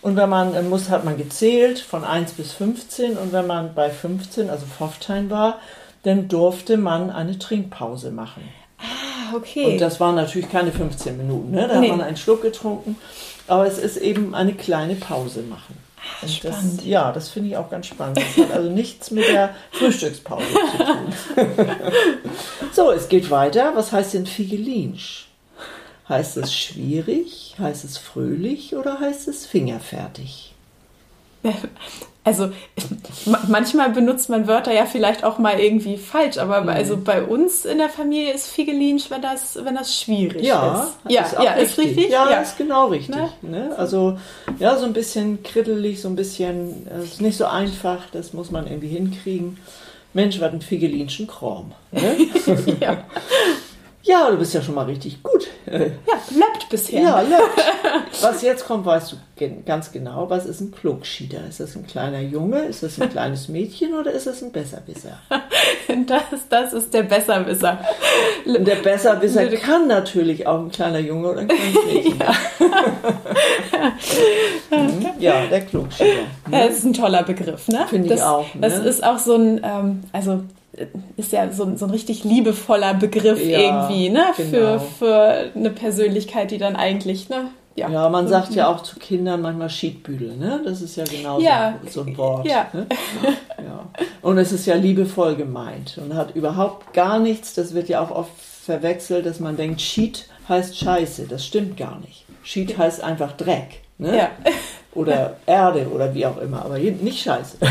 Speaker 3: Und wenn man äh, muss, hat man gezählt von 1 bis 15. Und wenn man bei 15, also Pfofftein war, dann durfte man eine Trinkpause machen.
Speaker 2: Ah, okay.
Speaker 3: Und das waren natürlich keine 15 Minuten, ne? da nee. hat man einen Schluck getrunken. Aber es ist eben eine kleine Pause machen.
Speaker 2: Ach, spannend.
Speaker 3: Das, ja, das finde ich auch ganz spannend. Das hat also nichts mit der Frühstückspause zu tun. so, es geht weiter. Was heißt denn Figelinsch? Heißt es schwierig? Heißt es fröhlich oder heißt es fingerfertig?
Speaker 2: Also manchmal benutzt man Wörter ja vielleicht auch mal irgendwie falsch, aber mhm. also bei uns in der Familie ist Figelinsch, wenn das, wenn das schwierig
Speaker 3: ja,
Speaker 2: ist. Ja,
Speaker 3: ist ja, richtig. ist richtig. Ja, ja, ist genau richtig. Ne? Ne? Also ja, so ein bisschen krittelig, so ein bisschen, äh, ist nicht so einfach, das muss man irgendwie hinkriegen. Mensch, was ein Figelinschen Kram. Ne? ja. Ja, du bist ja schon mal richtig gut.
Speaker 2: Ja, löppt bisher.
Speaker 3: Ja, löppt. Was jetzt kommt, weißt du ganz genau. Was ist ein Klugschieder? Ist das ein kleiner Junge? Ist das ein kleines Mädchen oder ist das ein Besserwisser?
Speaker 2: Das, das ist der Besserwisser.
Speaker 3: Der Besserwisser kann natürlich auch ein kleiner Junge oder ein kleines Mädchen ja. Mhm. ja, der Klugschieder.
Speaker 2: Das ist ein toller Begriff, ne?
Speaker 3: Finde ich auch.
Speaker 2: Ne? Das ist auch so ein, ähm, also ist ja so, so ein richtig liebevoller Begriff ja, irgendwie, ne? Genau. Für, für eine Persönlichkeit, die dann eigentlich, ne?
Speaker 3: Ja, ja man sagt ja auch zu Kindern manchmal Schiedbüdel, ne? Das ist ja genau ja. So, so, ein Wort. Ja. Ne? ja. Und es ist ja liebevoll gemeint und hat überhaupt gar nichts, das wird ja auch oft verwechselt, dass man denkt, Schied heißt Scheiße. Das stimmt gar nicht. Schied heißt einfach Dreck. Ne? Ja oder Erde oder wie auch immer, aber nicht scheiße.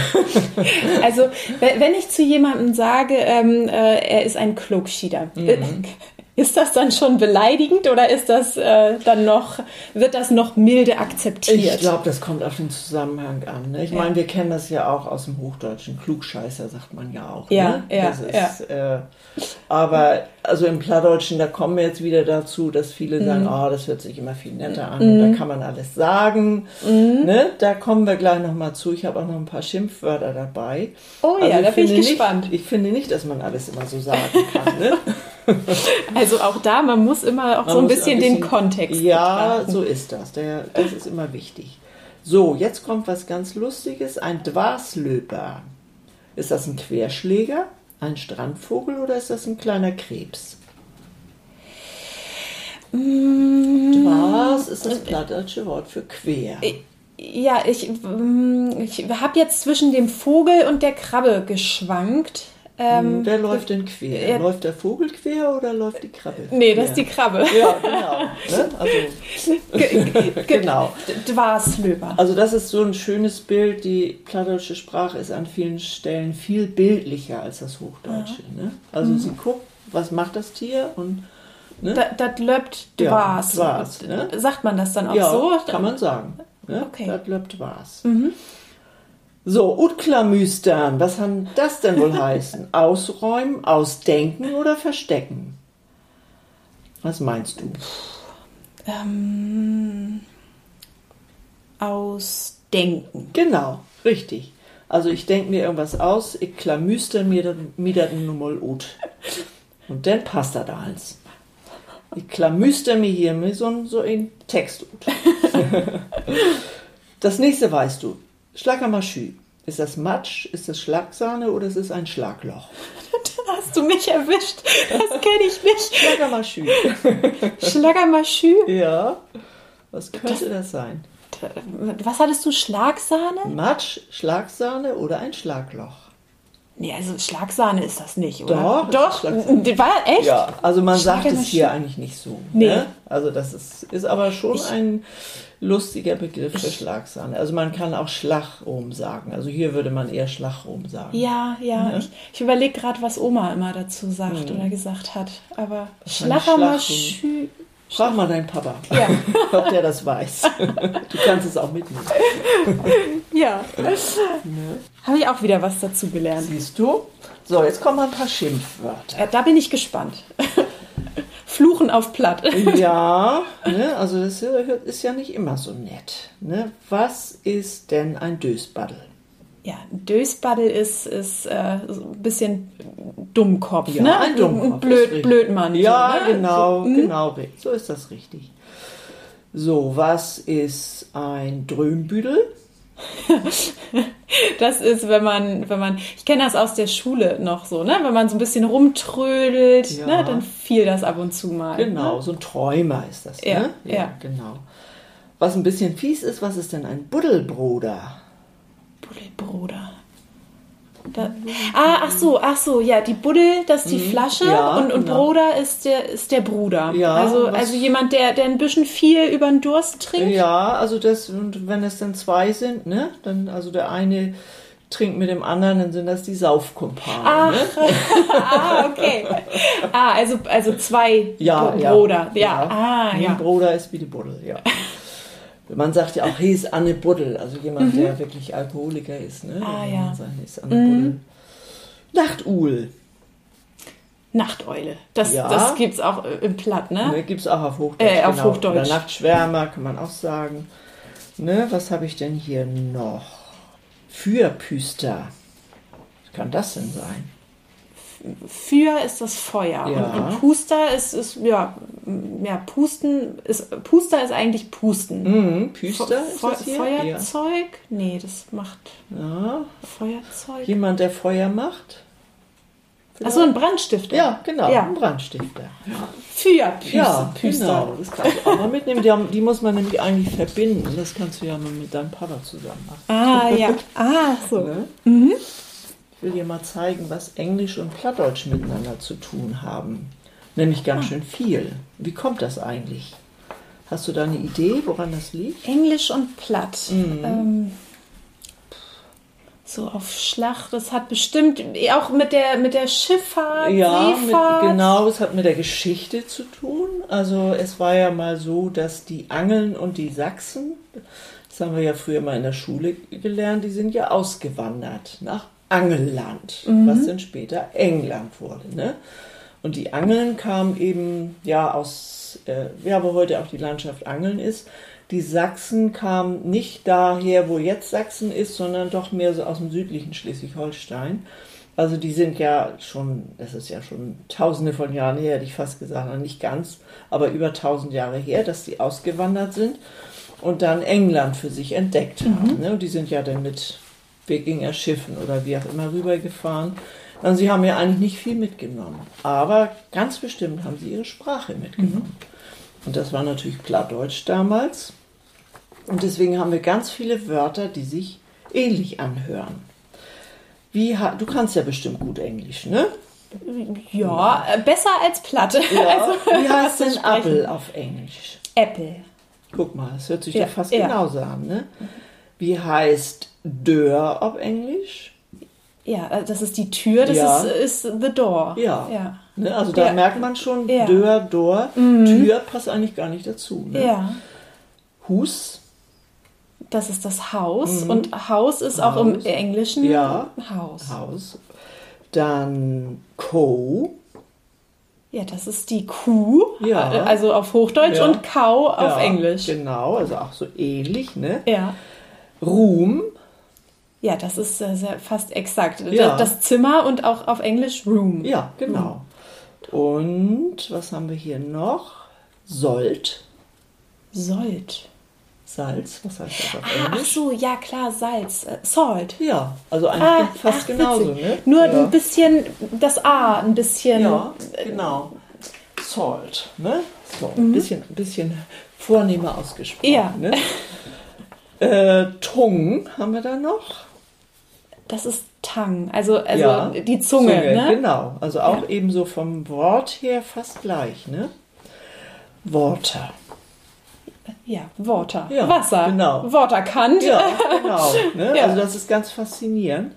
Speaker 2: Also, wenn ich zu jemandem sage, ähm, äh, er ist ein Klugschieder, mhm. Ist das dann schon beleidigend oder ist das äh, dann noch, wird das noch milde akzeptiert?
Speaker 3: Ich glaube, das kommt auf den Zusammenhang an. Ne? Ich ja. meine, wir kennen das ja auch aus dem Hochdeutschen. Klugscheißer sagt man ja auch.
Speaker 2: Ja,
Speaker 3: ne?
Speaker 2: ja,
Speaker 3: ist, ja. Äh, aber also im Plattdeutschen, da kommen wir jetzt wieder dazu, dass viele sagen, mhm. oh, das hört sich immer viel netter an. Mhm. Da kann man alles sagen. Mhm. Ne? Da kommen wir gleich nochmal zu. Ich habe auch noch ein paar Schimpfwörter dabei.
Speaker 2: Oh also ja, da bin ich gespannt.
Speaker 3: Nicht, ich finde nicht, dass man alles immer so sagen kann.
Speaker 2: Also auch da, man muss immer auch man so ein bisschen, ein bisschen, den Kontext
Speaker 3: Ja, betrachten. so ist das. Der, das ist immer wichtig. So, jetzt kommt was ganz Lustiges. Ein Dwarslöper. Ist das ein Querschläger, ein Strandvogel oder ist das ein kleiner Krebs?
Speaker 2: Mm.
Speaker 3: Dwars ist das plattdeutsche Wort für quer.
Speaker 2: Ja, ich, mm, ich habe jetzt zwischen dem Vogel und der Krabbe geschwankt.
Speaker 3: Ähm, Wer läuft denn quer? Ja. Läuft der Vogel quer oder läuft die Krabbe?
Speaker 2: Nee, das ist die Krabbe.
Speaker 3: Ja, genau. Ne? Also, genau.
Speaker 2: Dwarslöber.
Speaker 3: Also das ist so ein schönes Bild. Die plattdeutsche Sprache ist an vielen Stellen viel bildlicher als das Hochdeutsche. Ja. Ne? Also mhm. sie guckt, was macht das Tier und
Speaker 2: Ne? Das löbt Dwas.
Speaker 3: Ja, Dwas ne?
Speaker 2: Sagt man das dann auch
Speaker 3: ja,
Speaker 2: so?
Speaker 3: kann man sagen. Ne?
Speaker 2: Okay.
Speaker 3: Das löbt Dwas. Mhm. So, Utklamüstern, was kann das denn wohl heißen? Ausräumen, ausdenken oder verstecken? Was meinst du?
Speaker 2: Ähm, ausdenken.
Speaker 3: Genau, richtig. Also ich denke mir irgendwas aus, ich klamüster mir das mal ut. Und dann passt das alles. Ich klamüster mir hier mit so, so ein Text ut. das nächste weißt du. Schlagermaschü. Ist das Matsch, ist das Schlagsahne oder ist es ein Schlagloch?
Speaker 2: Da hast du mich erwischt. Das kenne ich nicht.
Speaker 3: Schlagermaschü.
Speaker 2: Schlagermaschü?
Speaker 3: Ja. Was könnte das sein?
Speaker 2: Was hattest du? Schlagsahne?
Speaker 3: Matsch, Schlagsahne oder ein Schlagloch?
Speaker 2: Nee, also Schlagsahne ist das nicht, oder?
Speaker 3: Doch,
Speaker 2: Doch. War echt?
Speaker 3: Ja, also man sagt es hier eigentlich nicht so.
Speaker 2: Nee.
Speaker 3: Ne? Also das ist, ist aber schon ein lustiger Begriff für Schlagsahne. Also man kann auch Schlagrum sagen. Also hier würde man eher Schlagrum sagen.
Speaker 2: Ja, ja. Ich, ich überlege gerade, was Oma immer dazu sagt oder gesagt hat. Aber Schlachermaschü.
Speaker 3: Frag mal deinen Papa,
Speaker 2: Ja.
Speaker 3: ob der das weiß. Du kannst es auch mitnehmen.
Speaker 2: Ja. Habe ich auch wieder was dazu gelernt.
Speaker 3: Siehst du? So, jetzt kommen mal ein paar Schimpfwörter.
Speaker 2: Ja, da bin ich gespannt. Fluchen auf Platt.
Speaker 3: Ja, ne, also das ist ja nicht immer so nett. Ne? Was ist denn ein Dösbaddel?
Speaker 2: Ja, ein Dösbaddel ist, ist äh, so ein bisschen Dummkopf,
Speaker 3: Ja,
Speaker 2: ne?
Speaker 3: ein Dummkopf,
Speaker 2: Blöd. Blödmann.
Speaker 3: Ja,
Speaker 2: so, ne?
Speaker 3: genau,
Speaker 2: So, mm.
Speaker 3: genau, so ist das richtig. So, was ist ein Drömbüdel?
Speaker 2: Das ist, wenn man, wenn man, ich kenne das aus der Schule noch so, ne? Wenn man so ein bisschen rumtrödelt,
Speaker 3: Ja.
Speaker 2: ne? Dann fiel das ab und zu mal.
Speaker 3: Genau, so ein Träumer ist das,
Speaker 2: Ja,
Speaker 3: ne?
Speaker 2: ja.
Speaker 3: genau. Was ein bisschen fies ist, was ist denn ein Buddelbruder?
Speaker 2: Buddelbruder. Da, ah, ach so, ach so, ja, die Buddel, das ist die Flasche
Speaker 3: Mhm. ja,
Speaker 2: und, und
Speaker 3: genau.
Speaker 2: Bruder ist der, ist der Bruder.
Speaker 3: Ja,
Speaker 2: also, also jemand, der, der ein bisschen viel über den Durst trinkt.
Speaker 3: Ja, also das, und wenn es dann zwei sind, ne? Dann, also der eine trinkt mit dem anderen, dann sind das die Saufkumpane.
Speaker 2: Ach,
Speaker 3: Ne?
Speaker 2: ah, okay. Ah, also, also zwei
Speaker 3: Ja,
Speaker 2: Br-
Speaker 3: ja.
Speaker 2: Bruder. Ja, ah,
Speaker 3: Mein
Speaker 2: ja.
Speaker 3: Bruder ist wie die Buddel, ja. Man sagt ja auch, ist Anne Buddel, also jemand, der wirklich Alkoholiker ist. Ne?
Speaker 2: Mhm. Ah, ja.
Speaker 3: man sagt, ist Anne Buddel. Nachtuhl,
Speaker 2: Nachteule. Das,
Speaker 3: Ja.
Speaker 2: das gibt's auch äh, im Platt, ne?
Speaker 3: ne, gibt es auch auf Hochdeutsch.
Speaker 2: Äh, auf Hochdeutsch.
Speaker 3: Oder Nachtschwärmer kann man auch sagen. Ne, was habe ich denn hier noch? Fürpüster. Was kann das denn sein?
Speaker 2: Für ist das Feuer.
Speaker 3: Ja.
Speaker 2: Und, und Puster ist, ist ja, ja, Pusten ist, Puster ist eigentlich Pusten.
Speaker 3: Mhm, Püster ist
Speaker 2: Fe-
Speaker 3: hier?
Speaker 2: Feuerzeug? Nee, das macht
Speaker 3: Ja.
Speaker 2: Feuerzeug.
Speaker 3: Jemand, der Feuer macht?
Speaker 2: Achso, ein Brandstifter.
Speaker 3: Ja, genau,
Speaker 2: Ja.
Speaker 3: ein Brandstifter.
Speaker 2: Für Püster.
Speaker 3: Ja,
Speaker 2: Püster.
Speaker 3: genau. Das kannst du auch mal mitnehmen. Die, haben, die muss man nämlich eigentlich verbinden. Das kannst du ja mal mit deinem Papa zusammen machen.
Speaker 2: Ah, ja. Ah, so.
Speaker 3: Ne? Ich will dir mal zeigen, was Englisch und Plattdeutsch miteinander zu tun haben. Nämlich ganz
Speaker 2: Ah.
Speaker 3: schön viel. Wie kommt das eigentlich? Hast du da eine Idee, woran das liegt?
Speaker 2: Englisch und Platt.
Speaker 3: Mhm.
Speaker 2: Ähm, so auf Schlacht, das hat bestimmt auch mit der, mit der Schifffahrt,
Speaker 3: Ja, mit,
Speaker 2: Seefahrt.
Speaker 3: genau, es hat mit der Geschichte zu tun. Also es war ja mal so, dass die Angeln und die Sachsen, das haben wir ja früher mal in der Schule gelernt, die sind ja ausgewandert nach Angelland, was dann später England wurde. Ne? Und die Angeln kamen eben ja aus, äh, ja, wo heute auch die Landschaft Angeln ist. Die Sachsen kamen nicht daher, wo jetzt Sachsen ist, sondern doch mehr so aus dem südlichen Schleswig-Holstein. Also die sind ja schon, das ist ja schon tausende von Jahren her, hätte ich fast gesagt, nicht ganz, aber über tausend Jahre her, dass die ausgewandert sind und dann England für sich entdeckt haben. Ne? Und die sind ja dann mit Wikinger-Schiffen oder wie auch immer rübergefahren. Und sie haben ja eigentlich nicht viel mitgenommen. Aber ganz bestimmt haben sie ihre Sprache mitgenommen. Und das war natürlich Plattdeutsch damals. Und deswegen haben wir ganz viele Wörter, die sich ähnlich anhören. Wie, du kannst ja bestimmt gut Englisch, ne?
Speaker 2: Ja, äh, besser als Platt.
Speaker 3: Ja. Wie heißt denn. Apple auf Englisch?
Speaker 2: Apple.
Speaker 3: Guck mal, das hört sich
Speaker 2: Ja,
Speaker 3: ja, fast
Speaker 2: ja.
Speaker 3: genauso an, ne? Wie heißt Dörr auf Englisch?
Speaker 2: Ja, äh, das ist die Tür, das
Speaker 3: Ja.
Speaker 2: ist, ist the door.
Speaker 3: Ja.
Speaker 2: Ja.
Speaker 3: Ne? Also da
Speaker 2: Ja.
Speaker 3: merkt man schon,
Speaker 2: Ja.
Speaker 3: Dörr, Dor, Tür passt eigentlich gar nicht dazu. Ne?
Speaker 2: ja.
Speaker 3: Hus,
Speaker 2: Das ist das Haus. Und Haus ist auch im
Speaker 3: Haus.
Speaker 2: Englischen
Speaker 3: Ja.
Speaker 2: Haus.
Speaker 3: Haus. Dann Co.
Speaker 2: Ja, das ist die Kuh.
Speaker 3: Ja.
Speaker 2: äh, Also auf Hochdeutsch und Kau auf Englisch.
Speaker 3: Genau, also auch so ähnlich, ne?
Speaker 2: Ja.
Speaker 3: Ruhm,
Speaker 2: Ja, das ist äh, sehr, fast exakt.
Speaker 3: Ja.
Speaker 2: Das, das Zimmer und auch auf Englisch Room.
Speaker 3: ja, genau. Und was haben wir hier noch? Sollt,
Speaker 2: Sollt.
Speaker 3: Salz, was heißt das auf
Speaker 2: Ah, ach
Speaker 3: Englisch?
Speaker 2: so, ja klar, Salz. Äh, Salt.
Speaker 3: Ja, also eigentlich
Speaker 2: Ah,
Speaker 3: fast
Speaker 2: ach,
Speaker 3: genauso,
Speaker 2: witzig.
Speaker 3: ne?
Speaker 2: Nur
Speaker 3: ja.
Speaker 2: ein bisschen, das A ein bisschen.
Speaker 3: Ja, genau. Salt. Ne? So, ein bisschen, bisschen vornehmer ausgesprochen.
Speaker 2: Ja.
Speaker 3: Ne? Äh, Tung haben wir da noch.
Speaker 2: Das ist Tang, also, also
Speaker 3: Ja,
Speaker 2: die Zunge, ne?
Speaker 3: Genau, also auch
Speaker 2: Ja.
Speaker 3: ebenso vom Wort her fast gleich. Ne? Water.
Speaker 2: Ja, Water.
Speaker 3: Ja,
Speaker 2: Wasser.
Speaker 3: genau.
Speaker 2: Waterkant.
Speaker 3: Ja, genau. Ne? Also das ist ganz faszinierend.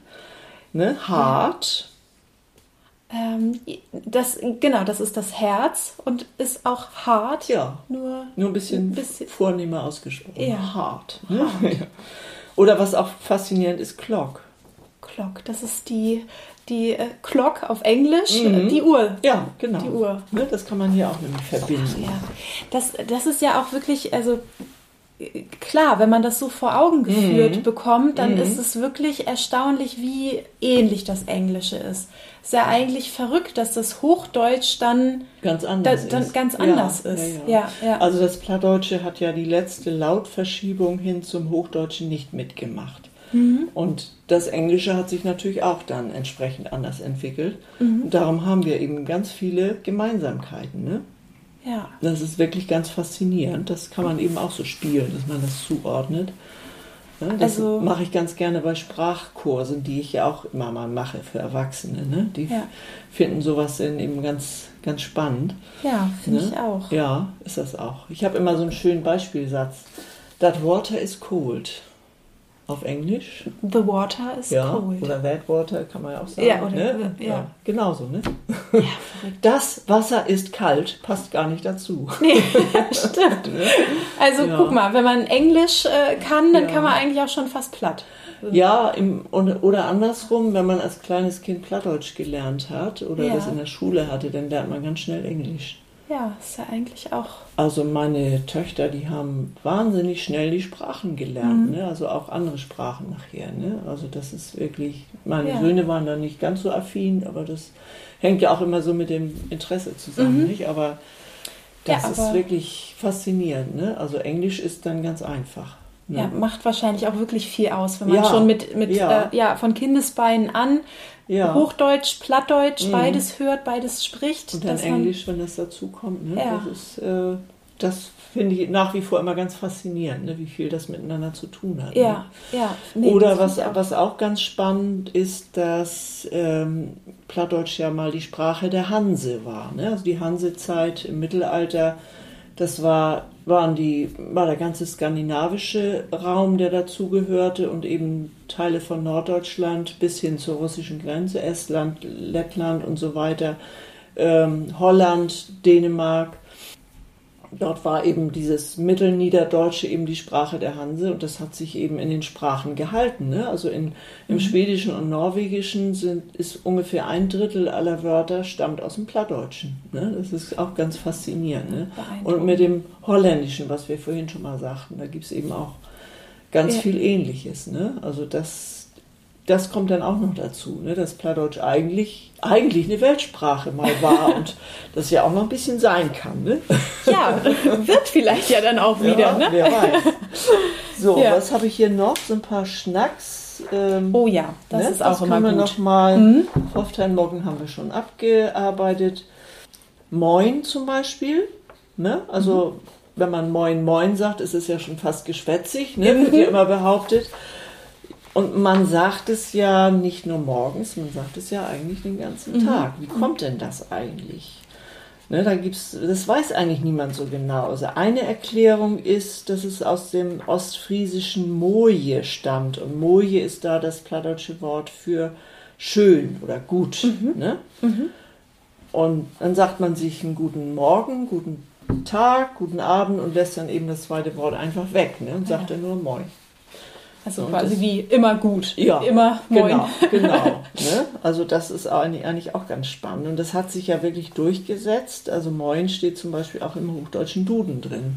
Speaker 3: Ne? Hart.
Speaker 2: Ähm, das, genau, das ist das Herz und ist auch hart.
Speaker 3: Ja.
Speaker 2: Nur,
Speaker 3: Nur ein bisschen,
Speaker 2: bisschen-
Speaker 3: vornehmer ausgesprochen.
Speaker 2: Ja.
Speaker 3: Hart. Ne? Oder was auch faszinierend ist, Clock.
Speaker 2: Clock. Das ist die, die äh, Clock auf Englisch, äh, die Uhr.
Speaker 3: Ja, genau.
Speaker 2: Die Uhr.
Speaker 3: Ne? Das kann man hier auch nämlich verbinden.
Speaker 2: Ja, das, das ist ja auch wirklich, also klar, wenn man das so vor Augen geführt
Speaker 3: Mhm.
Speaker 2: bekommt, dann ist es wirklich erstaunlich, wie ähnlich das Englische ist. Ist ja eigentlich verrückt, dass das Hochdeutsch dann
Speaker 3: Ganz anders
Speaker 2: Da- dann
Speaker 3: ist.
Speaker 2: ganz anders ist. Ja, ja.
Speaker 3: Also das Plattdeutsche hat ja die letzte Lautverschiebung hin zum Hochdeutschen nicht mitgemacht.
Speaker 2: Mhm.
Speaker 3: Und das Englische hat sich natürlich auch dann entsprechend anders entwickelt.
Speaker 2: Mhm.
Speaker 3: Und darum haben wir eben ganz viele Gemeinsamkeiten. Ne?
Speaker 2: Ja.
Speaker 3: Das ist wirklich ganz faszinierend. Das kann man eben auch so spielen, dass man das zuordnet. Ja, das
Speaker 2: Also-
Speaker 3: mache ich ganz gerne bei Sprachkursen, die ich ja auch immer mal mache für Erwachsene. Ne? Die
Speaker 2: Ja.
Speaker 3: finden sowas dann eben ganz, ganz spannend.
Speaker 2: Ja, finde
Speaker 3: Ne?
Speaker 2: ich auch.
Speaker 3: Ja, ist das auch. Ich habe immer so einen schönen Beispielsatz. That water is cold. Auf Englisch.
Speaker 2: The water is
Speaker 3: Ja.
Speaker 2: cold.
Speaker 3: Oder that water kann man ja auch sagen.
Speaker 2: Ja, oder-
Speaker 3: ne?
Speaker 2: ja.
Speaker 3: Genauso, ne?
Speaker 2: Ja.
Speaker 3: Das Wasser ist kalt, passt gar nicht dazu.
Speaker 2: Nee, stimmt. Also
Speaker 3: Ja.
Speaker 2: guck mal, wenn man Englisch äh, kann, dann
Speaker 3: Ja.
Speaker 2: kann man eigentlich auch schon fast platt.
Speaker 3: Ja, im, und- oder andersrum, wenn man als kleines Kind Plattdeutsch gelernt hat oder
Speaker 2: Ja.
Speaker 3: das in der Schule hatte, dann lernt man ganz schnell Englisch.
Speaker 2: Ja, ist ja eigentlich auch.
Speaker 3: Also meine Töchter, die haben wahnsinnig schnell die Sprachen gelernt,
Speaker 2: Mhm.
Speaker 3: ne? also auch andere Sprachen nachher. Ne? Also das ist wirklich, meine
Speaker 2: Ja.
Speaker 3: Söhne waren da nicht ganz so affin, aber das hängt ja auch immer so mit dem Interesse zusammen,
Speaker 2: Mhm.
Speaker 3: nicht? Aber das
Speaker 2: Ja,
Speaker 3: ist
Speaker 2: aber-
Speaker 3: wirklich faszinierend. Ne? Also Englisch ist dann ganz einfach. Ne?
Speaker 2: Ja, macht wahrscheinlich auch wirklich viel aus, wenn man
Speaker 3: Ja,
Speaker 2: schon mit, mit
Speaker 3: ja.
Speaker 2: Äh, ja, von Kindesbeinen an
Speaker 3: Ja.
Speaker 2: Hochdeutsch, Plattdeutsch,
Speaker 3: Mhm.
Speaker 2: beides hört, beides spricht.
Speaker 3: Und dann
Speaker 2: dass man-
Speaker 3: Englisch, wenn das dazu kommt. Ne?
Speaker 2: Ja.
Speaker 3: Das ist, äh, das finde ich nach wie vor immer ganz faszinierend, ne? wie viel das miteinander zu tun hat. Ne?
Speaker 2: Ja, ja. Nee,
Speaker 3: Oder was,
Speaker 2: auch.
Speaker 3: was auch ganz spannend ist, dass ähm, Plattdeutsch ja mal die Sprache der Hanse war. Ne? Also die Hansezeit im Mittelalter, das war, waren die, war der ganze skandinavische Raum, der dazugehörte und eben Teile von Norddeutschland bis hin zur russischen Grenze, Estland, Lettland und so weiter, ähm, Holland, Dänemark. Dort war eben dieses Mittelniederdeutsche eben die Sprache der Hanse und das hat sich eben in den Sprachen gehalten. Ne? Also in, im Schwedischen und Norwegischen sind, ist ungefähr ein Drittel aller Wörter stammt aus dem Plattdeutschen. Ne? Das ist auch ganz faszinierend. Ne? Und mit dem Holländischen, was wir vorhin schon mal sagten, da gibt es eben auch ganz
Speaker 2: Ja.
Speaker 3: viel Ähnliches. Ne? Also das, das kommt dann auch noch dazu, ne? dass Plattdeutsch eigentlich, eigentlich eine Weltsprache mal war und das ja auch noch ein bisschen sein kann. Ne?
Speaker 2: Ja, wird vielleicht ja dann auch wieder,
Speaker 3: ja,
Speaker 2: ne?
Speaker 3: Wer weiß. So,
Speaker 2: Ja.
Speaker 3: was habe ich hier noch? So ein paar Schnacks. Ähm,
Speaker 2: Oh ja, das
Speaker 3: ne?
Speaker 2: ist auch immer
Speaker 3: können wir
Speaker 2: gut. Mhm.
Speaker 3: noch mal. Hofteinmoggen haben wir schon abgearbeitet. Moin zum Beispiel. Ne? Also,
Speaker 2: Mhm.
Speaker 3: wenn man Moin Moin sagt, ist es ja schon fast geschwätzig, ne? wird ja immer behauptet. Und man sagt es ja nicht nur morgens, man sagt es ja eigentlich den ganzen
Speaker 2: Mhm.
Speaker 3: Tag. Wie kommt denn das eigentlich? Ne, da gibt's, das weiß eigentlich niemand so genau. Also eine Erklärung ist, dass es aus dem ostfriesischen Moje stammt. Und Moje ist da das plattdeutsche Wort für schön oder gut. Ne? Und dann sagt man sich einen guten Morgen, guten Tag, guten Abend und lässt dann eben das zweite Wort einfach weg ne? und sagt dann nur Moin.
Speaker 2: Also
Speaker 3: Und
Speaker 2: quasi wie immer gut.
Speaker 3: Ja,
Speaker 2: Immer moin.
Speaker 3: Genau, genau. Ne? Also das ist eigentlich auch ganz spannend. Und das hat sich ja wirklich durchgesetzt. Also Moin steht zum Beispiel auch im hochdeutschen Duden drin.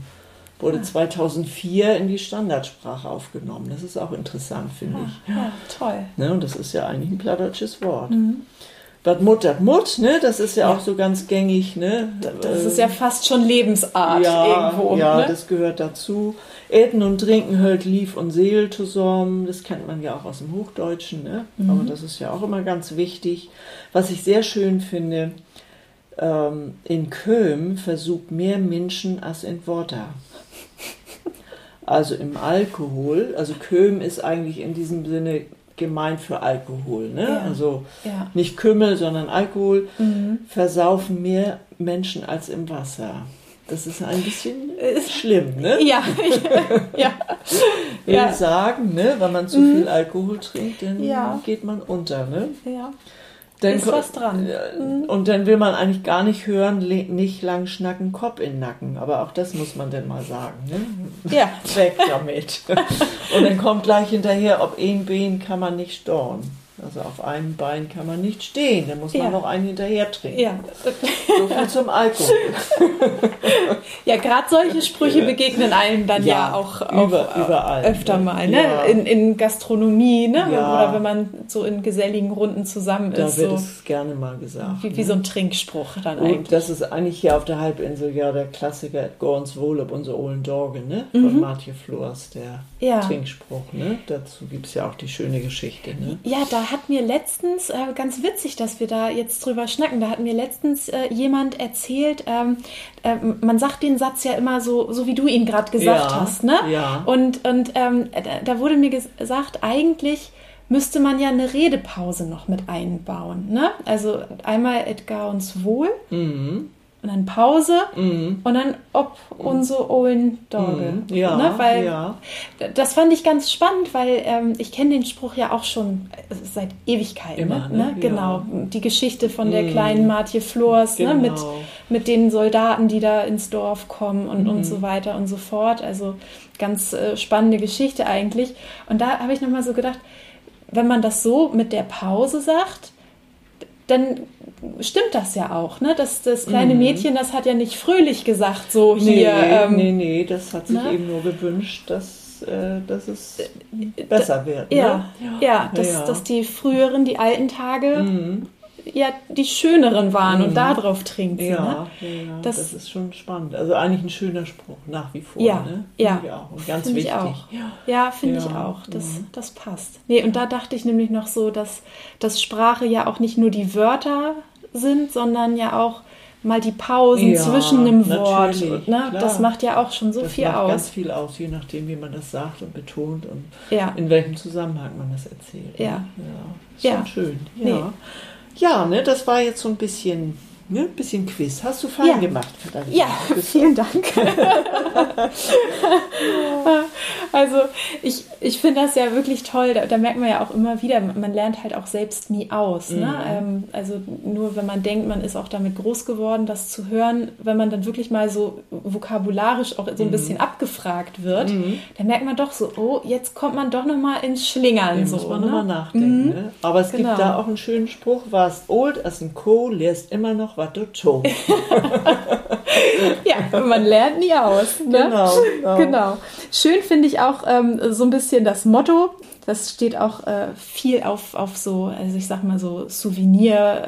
Speaker 3: Wurde 2004 in die Standardsprache aufgenommen. Das ist auch interessant, finde ich.
Speaker 2: Ja, toll.
Speaker 3: Ne? Und das ist ja eigentlich ein plattdeutsches Wort. Das Mut, das Mut, ne? das ist ja.
Speaker 2: Ja.
Speaker 3: auch so ganz gängig. Ne?
Speaker 2: Das ist ja fast schon Lebensart
Speaker 3: ja,
Speaker 2: irgendwo.
Speaker 3: Ja,
Speaker 2: ne?
Speaker 3: das gehört dazu. Eten und Trinken hört Lief und Seel zusammen. Das kennt man ja auch aus dem Hochdeutschen. Ne?
Speaker 2: Mhm.
Speaker 3: Aber das ist ja auch immer ganz wichtig. Was ich sehr schön finde, ähm, in Köln versucht mehr Menschen als in Wodder. Also im Alkohol, also Köln ist eigentlich in diesem Sinne gemeint für Alkohol, ne?
Speaker 2: Ja.
Speaker 3: Also
Speaker 2: Ja.
Speaker 3: nicht Kümmel, sondern Alkohol,
Speaker 2: Mhm.
Speaker 3: versaufen mehr Menschen als im Wasser. Das ist ein bisschen
Speaker 2: Ist-
Speaker 3: schlimm, ne?
Speaker 2: Ja, ja.
Speaker 3: Will
Speaker 2: Ja.
Speaker 3: sagen, ne, wenn man zu viel Alkohol trinkt, dann geht man unter, ne?
Speaker 2: ja.
Speaker 3: Dann
Speaker 2: Ist was dran.
Speaker 3: Ja, Und dann will man eigentlich gar nicht hören, nicht lang schnacken, Kopf in den Nacken. Aber auch das muss man denn mal sagen, ne?
Speaker 2: Ja.
Speaker 3: Weg damit. Und dann kommt gleich hinterher, ob ein Bein kann man nicht storn. Also auf einem Bein kann man nicht stehen, dann muss man
Speaker 2: Ja.
Speaker 3: noch einen hinterher trinken.
Speaker 2: Ja,
Speaker 3: So viel zum Alkohol.
Speaker 2: ja gerade solche Sprüche begegnen einem dann ja,
Speaker 3: Ja,
Speaker 2: auch, auch
Speaker 3: über-
Speaker 2: äh,
Speaker 3: überall,
Speaker 2: öfter
Speaker 3: ne?
Speaker 2: mal, ne?
Speaker 3: Ja.
Speaker 2: In, in Gastronomie, ne? Oder wenn man so in geselligen Runden zusammen
Speaker 3: Da
Speaker 2: ist,
Speaker 3: wird
Speaker 2: so
Speaker 3: es gerne mal gesagt.
Speaker 2: wie, wie so ein Trinkspruch dann
Speaker 3: Und
Speaker 2: eigentlich.
Speaker 3: das ist eigentlich hier auf der Halbinsel ja der Klassiker Gorns Wohlop, unser Ohlen Dorge, ne? Von Martje Flors, der
Speaker 2: Mhm.
Speaker 3: Trinkspruch, ne? Dazu gibt es ja auch die schöne Geschichte, ne?
Speaker 2: Ja, da hat mir letztens, äh, ganz witzig, dass wir da jetzt drüber schnacken, da hat mir letztens äh, jemand erzählt, ähm, äh, man sagt den Satz ja immer so, so wie du ihn gerade gesagt
Speaker 3: Ja,
Speaker 2: hast, ne?
Speaker 3: ja.
Speaker 2: Und, und ähm, da, da wurde mir ges- gesagt, eigentlich müsste man ja eine Redepause noch mit einbauen, ne? Also einmal Edgar uns wohl
Speaker 3: Mhm.
Speaker 2: Und dann Pause und dann ob unsere Ollen Dorge.
Speaker 3: Mhm. Ja,
Speaker 2: ne? Weil
Speaker 3: ja.
Speaker 2: das fand ich ganz spannend, weil ähm, ich kenne den Spruch ja auch schon äh, seit Ewigkeiten.
Speaker 3: Immer,
Speaker 2: ne?
Speaker 3: ne?
Speaker 2: Ne?
Speaker 3: Ja.
Speaker 2: Genau. Die Geschichte von der kleinen Martje Flors ne? mit,
Speaker 3: Genau.
Speaker 2: mit den Soldaten, die da ins Dorf kommen und,
Speaker 3: Mhm.
Speaker 2: und so weiter und so fort. Also ganz äh, spannende Geschichte eigentlich. Und da habe ich nochmal so gedacht, wenn man das so mit der Pause sagt, dann stimmt das ja auch, ne? Das, das kleine Mädchen, das hat ja nicht fröhlich gesagt, so
Speaker 3: Mhm. Nee,
Speaker 2: hier. ähm,
Speaker 3: nee, nee, das hat sich
Speaker 2: ne?
Speaker 3: eben nur gewünscht, dass, äh, dass es besser wird. Ne?
Speaker 2: Ja, ja, dass,
Speaker 3: ja. Mhm.
Speaker 2: dass die früheren, die alten Tage ja die schöneren waren und darauf trinkt sie.
Speaker 3: Ja,
Speaker 2: Ne?
Speaker 3: ja, ja
Speaker 2: Das-
Speaker 3: das, ist schon spannend. Also eigentlich ein schöner Spruch, nach wie vor.
Speaker 2: Ja,
Speaker 3: ne?
Speaker 2: ja.
Speaker 3: Finde ich auch. Und ganz
Speaker 2: Finde ich
Speaker 3: wichtig.
Speaker 2: Ja, finde ich
Speaker 3: Ja, Mhm.
Speaker 2: auch. Das, das passt. Nee, und da dachte ich nämlich noch so, dass, dass Sprache ja auch nicht nur die Wörter sind, sondern ja auch mal die Pausen
Speaker 3: Ja,
Speaker 2: zwischen einem Wort. ne? Das macht ja auch schon so
Speaker 3: Das
Speaker 2: viel
Speaker 3: macht ganz
Speaker 2: aus.
Speaker 3: viel aus, je nachdem, wie man das sagt und betont und
Speaker 2: Ja.
Speaker 3: in welchem Zusammenhang man das erzählt.
Speaker 2: Ja.
Speaker 3: Ne? ja. Ist
Speaker 2: Ja.
Speaker 3: schon schön. Ja,
Speaker 2: Nee.
Speaker 3: Ja ne, das war jetzt so ein bisschen, ne, ein bisschen Quiz. Hast du fein
Speaker 2: Ja.
Speaker 3: gemacht, Katharina.
Speaker 2: Ja, vielen Dank. also ich, ich finde das ja wirklich toll. Da, da merkt man ja auch immer wieder, man lernt halt auch selbst nie aus. Ne? Ähm, also nur wenn man denkt, man ist auch damit groß geworden, das zu hören, wenn man dann wirklich mal so vokabularisch auch so ein bisschen abgefragt wird, dann merkt man doch so, oh, jetzt kommt man doch noch mal ins Schlingern.
Speaker 3: Da
Speaker 2: so,
Speaker 3: muss man
Speaker 2: ne?
Speaker 3: nochmal nachdenken. Ne? Aber es
Speaker 2: Genau.
Speaker 3: gibt da auch einen schönen Spruch, was old as ein Co. lehrst immer noch, was du to.
Speaker 2: Ja, man lernt nie aus. Ne?
Speaker 3: Genau, genau.
Speaker 2: genau. Schön finde ich auch ähm, so ein bisschen das Motto. Das steht auch äh, viel auf, auf so, also ich sag mal so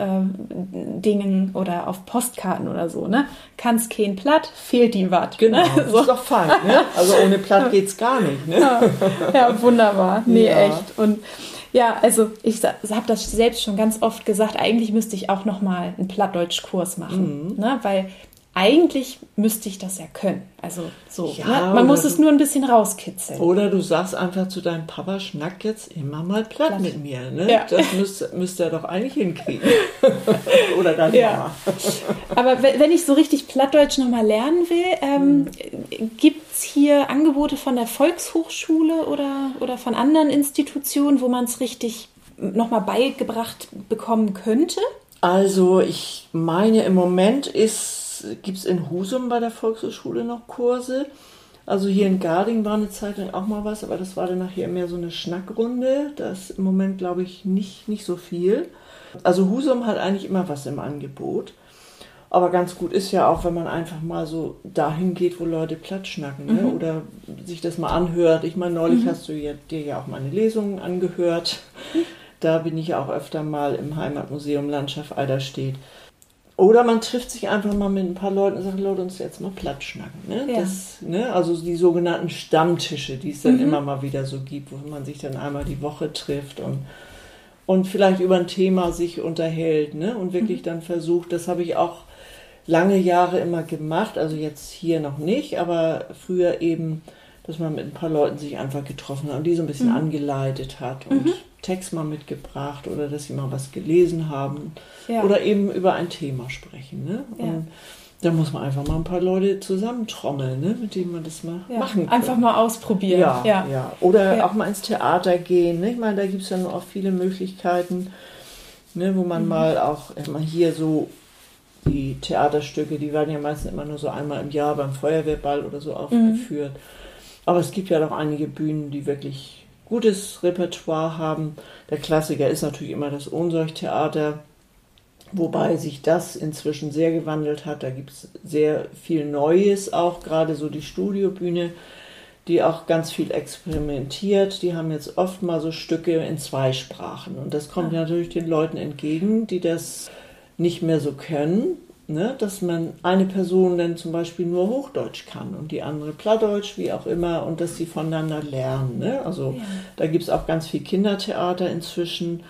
Speaker 2: Souvenir-Dingen oder auf Postkarten oder so, ne? Kannst kein Platt, fehlt die Watt.
Speaker 3: Genau,
Speaker 2: Ne?
Speaker 3: das ist doch fein. Ne? Also ohne Platt geht's gar nicht. Ne?
Speaker 2: Ja, ja, wunderbar. Nee,
Speaker 3: Ja.
Speaker 2: echt. Und ja, also ich habe das selbst schon ganz oft gesagt, eigentlich müsste ich auch noch mal einen Plattdeutschkurs machen,
Speaker 3: Mhm.
Speaker 2: ne? weil eigentlich müsste ich das ja können. Also so,
Speaker 3: Ja,
Speaker 2: ne? man muss
Speaker 3: du-
Speaker 2: es nur ein bisschen rauskitzeln.
Speaker 3: Oder du sagst einfach zu deinem Papa, schnack jetzt immer mal platt,
Speaker 2: Platt.
Speaker 3: mit mir. Ne?
Speaker 2: Ja.
Speaker 3: Das müsste, müsste er doch eigentlich hinkriegen. Oder deine
Speaker 2: Ja. Aber we- wenn ich so richtig Plattdeutsch noch mal lernen will, ähm, gibt es hier Angebote von der Volkshochschule oder, oder von anderen Institutionen, wo man es richtig noch mal beigebracht bekommen könnte?
Speaker 3: Also ich meine, im Moment gibt es in Husum bei der Volkshochschule noch Kurse. Also hier in Garding war eine Zeit lang auch mal was, aber das war dann nachher mehr so eine Schnackrunde. Da ist im Moment, glaube ich, nicht, nicht so viel. Also Husum hat eigentlich immer was im Angebot. Aber ganz gut ist ja auch, wenn man einfach mal so dahin geht, wo Leute platt schnacken ne? oder sich das mal anhört. Ich meine, neulich hast du ja, dir ja auch meine Lesungen angehört. Da bin ich ja auch öfter mal im Heimatmuseum Landschaft Eiderstedt. Oder man trifft sich einfach mal mit ein paar Leuten und sagt, Leute, uns jetzt mal platt schnacken. Ne?
Speaker 2: Ja.
Speaker 3: Das, ne? Also die sogenannten Stammtische, die es dann immer mal wieder so gibt, wo man sich dann einmal die Woche trifft und, und vielleicht über ein Thema sich unterhält ne? und wirklich dann versucht, das habe ich auch lange Jahre immer gemacht, also jetzt hier noch nicht, aber früher eben, dass man mit ein paar Leuten sich einfach getroffen hat und die so ein bisschen mhm. angeleitet hat und mhm. Text mal mitgebracht oder dass sie mal was gelesen haben ja. oder eben über ein Thema sprechen. Ne? Ja. Und da muss man einfach mal ein paar Leute zusammentrommeln, ne? mit denen man das mal ja. machen
Speaker 2: kann. Einfach mal ausprobieren.
Speaker 3: Ja, ja. Oder auch mal ins Theater gehen. Ne? Ich meine, da gibt es ja noch auch viele Möglichkeiten, ne? wo man mhm. mal auch mal hier so die Theaterstücke, die werden ja meistens immer nur so einmal im Jahr beim Feuerwehrball oder so aufgeführt. Mhm. Aber es gibt ja doch einige Bühnen, die wirklich gutes Repertoire haben. Der Klassiker ist natürlich immer das Ohnsorgtheater, wobei sich das inzwischen sehr gewandelt hat. Da gibt es sehr viel Neues, auch gerade so die Studiobühne, die auch ganz viel experimentiert. Die haben jetzt oft mal so Stücke in zwei Sprachen. Und das kommt ja. natürlich den Leuten entgegen, die das nicht mehr so können, ne? dass man eine Person dann zum Beispiel nur Hochdeutsch kann und die andere Plattdeutsch, wie auch immer, und dass sie voneinander lernen. Ne? Also ja. da gibt es auch ganz viel Kindertheater inzwischen.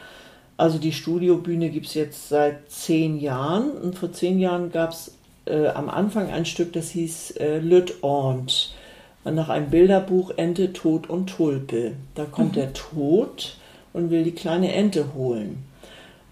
Speaker 3: Also die Studiobühne gibt es jetzt seit zehn Jahren und vor zehn Jahren gab es äh, am Anfang ein Stück, das hieß äh, Lüt Ornt. Nach einem Bilderbuch Ente, Tod und Tulpe. Da kommt mhm. der Tod und will die kleine Ente holen.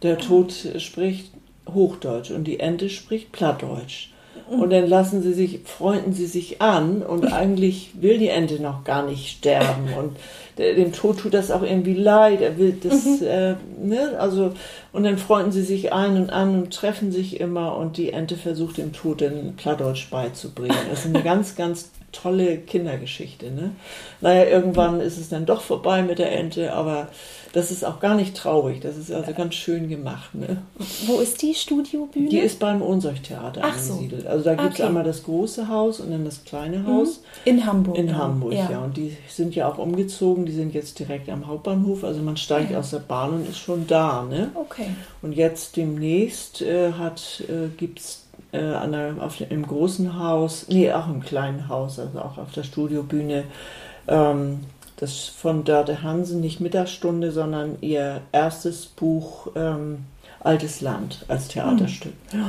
Speaker 3: Der Tod spricht Hochdeutsch und die Ente spricht Plattdeutsch. Und dann lassen sie sich, freunden sie sich an und eigentlich will die Ente noch gar nicht sterben und dem Tod tut das auch irgendwie leid. Er will das, mhm. äh, ne, also und dann freunden sie sich ein und an und treffen sich immer und die Ente versucht dem Tod den Plattdeutsch beizubringen. Das ist eine ganz, ganz tolle Kindergeschichte. Ne? Naja, irgendwann ist es dann doch vorbei mit der Ente, aber das ist auch gar nicht traurig. Das ist also ganz schön gemacht. Ne?
Speaker 2: Wo ist die Studiobühne?
Speaker 3: Die ist beim Ohnsorgtheater angesiedelt. So. Also da gibt es okay. einmal das große Haus und dann das kleine mhm. Haus.
Speaker 2: In Hamburg.
Speaker 3: In Hamburg, ja. ja. Und die sind ja auch umgezogen. Die sind jetzt direkt am Hauptbahnhof. Also man steigt ja. aus der Bahn und ist schon da. Ne?
Speaker 2: Okay.
Speaker 3: Und jetzt demnächst äh, äh, gibt es äh, an der, auf, im großen Haus, nee, auch im kleinen Haus, also auch auf der Studiobühne, ähm, das von Dörte Hansen, nicht Mittagsstunde, sondern ihr erstes Buch ähm, Altes Land als Theaterstück. Hm.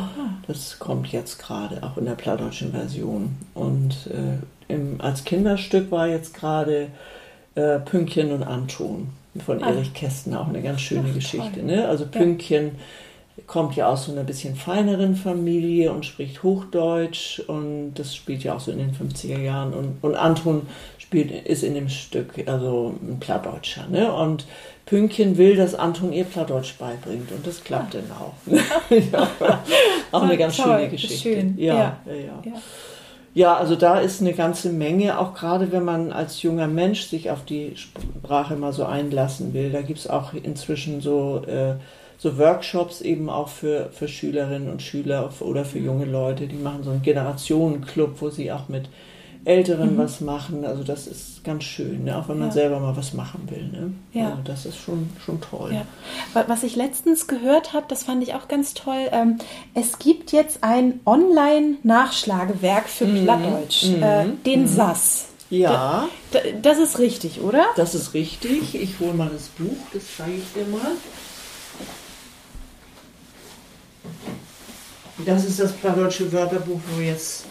Speaker 3: Das kommt jetzt gerade, auch in der plattdeutschen Version. Und äh, im, als Kinderstück war jetzt gerade äh, Pünktchen und Anton von ah. Erich Kästner, auch eine ganz schöne Ach, Geschichte. Ne? Also Pünktchen ja. kommt ja aus so einer bisschen feineren Familie und spricht Hochdeutsch und das spielt ja auch so in den 50er Jahren. Und, und Anton spielt, ist in dem Stück also ein Plattdeutscher. Ne? Und Pünktchen will, dass Anton ihr Plattdeutsch beibringt und das klappt ah. dann auch. ja. Auch eine ganz toll, schöne Geschichte. Schön. Ja, ja. Ja, ja. ja, also da ist eine ganze Menge, auch gerade wenn man als junger Mensch sich auf die Sprache mal so einlassen will. Da gibt es auch inzwischen so, äh, so Workshops eben auch für, für Schülerinnen und Schüler oder für junge Leute. Die machen so einen Generationenclub, wo sie auch mit Älteren mhm. was machen. Also das ist ganz schön, ne? auch wenn man ja. selber mal was machen will. Ne? Ja. Also das ist schon, schon toll. Ja.
Speaker 2: Was ich letztens gehört habe, das fand ich auch ganz toll. Ähm, es gibt jetzt ein Online-Nachschlagewerk für mhm. Plattdeutsch, mhm. Äh, den mhm. SAS.
Speaker 3: Ja.
Speaker 2: Da, das ist richtig, oder?
Speaker 3: Das ist richtig. Ich hole mal das Buch, das zeige ich dir mal. Das ist das Plattdeutsche Wörterbuch, wo jetzt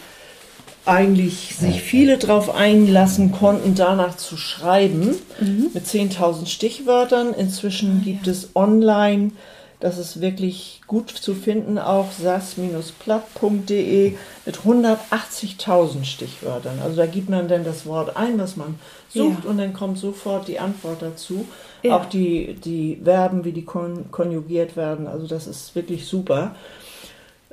Speaker 3: eigentlich sich viele darauf einlassen konnten, danach zu schreiben, mhm. mit 10.000 Stichwörtern. Inzwischen ah, gibt ja. es online, das ist wirklich gut zu finden, auch sas-platt.de mit 180.000 Stichwörtern. Also da gibt man dann das Wort ein, was man sucht, ja. und dann kommt sofort die Antwort dazu. Ja. Auch die, die Verben, wie die kon konjugiert werden. Also das ist wirklich super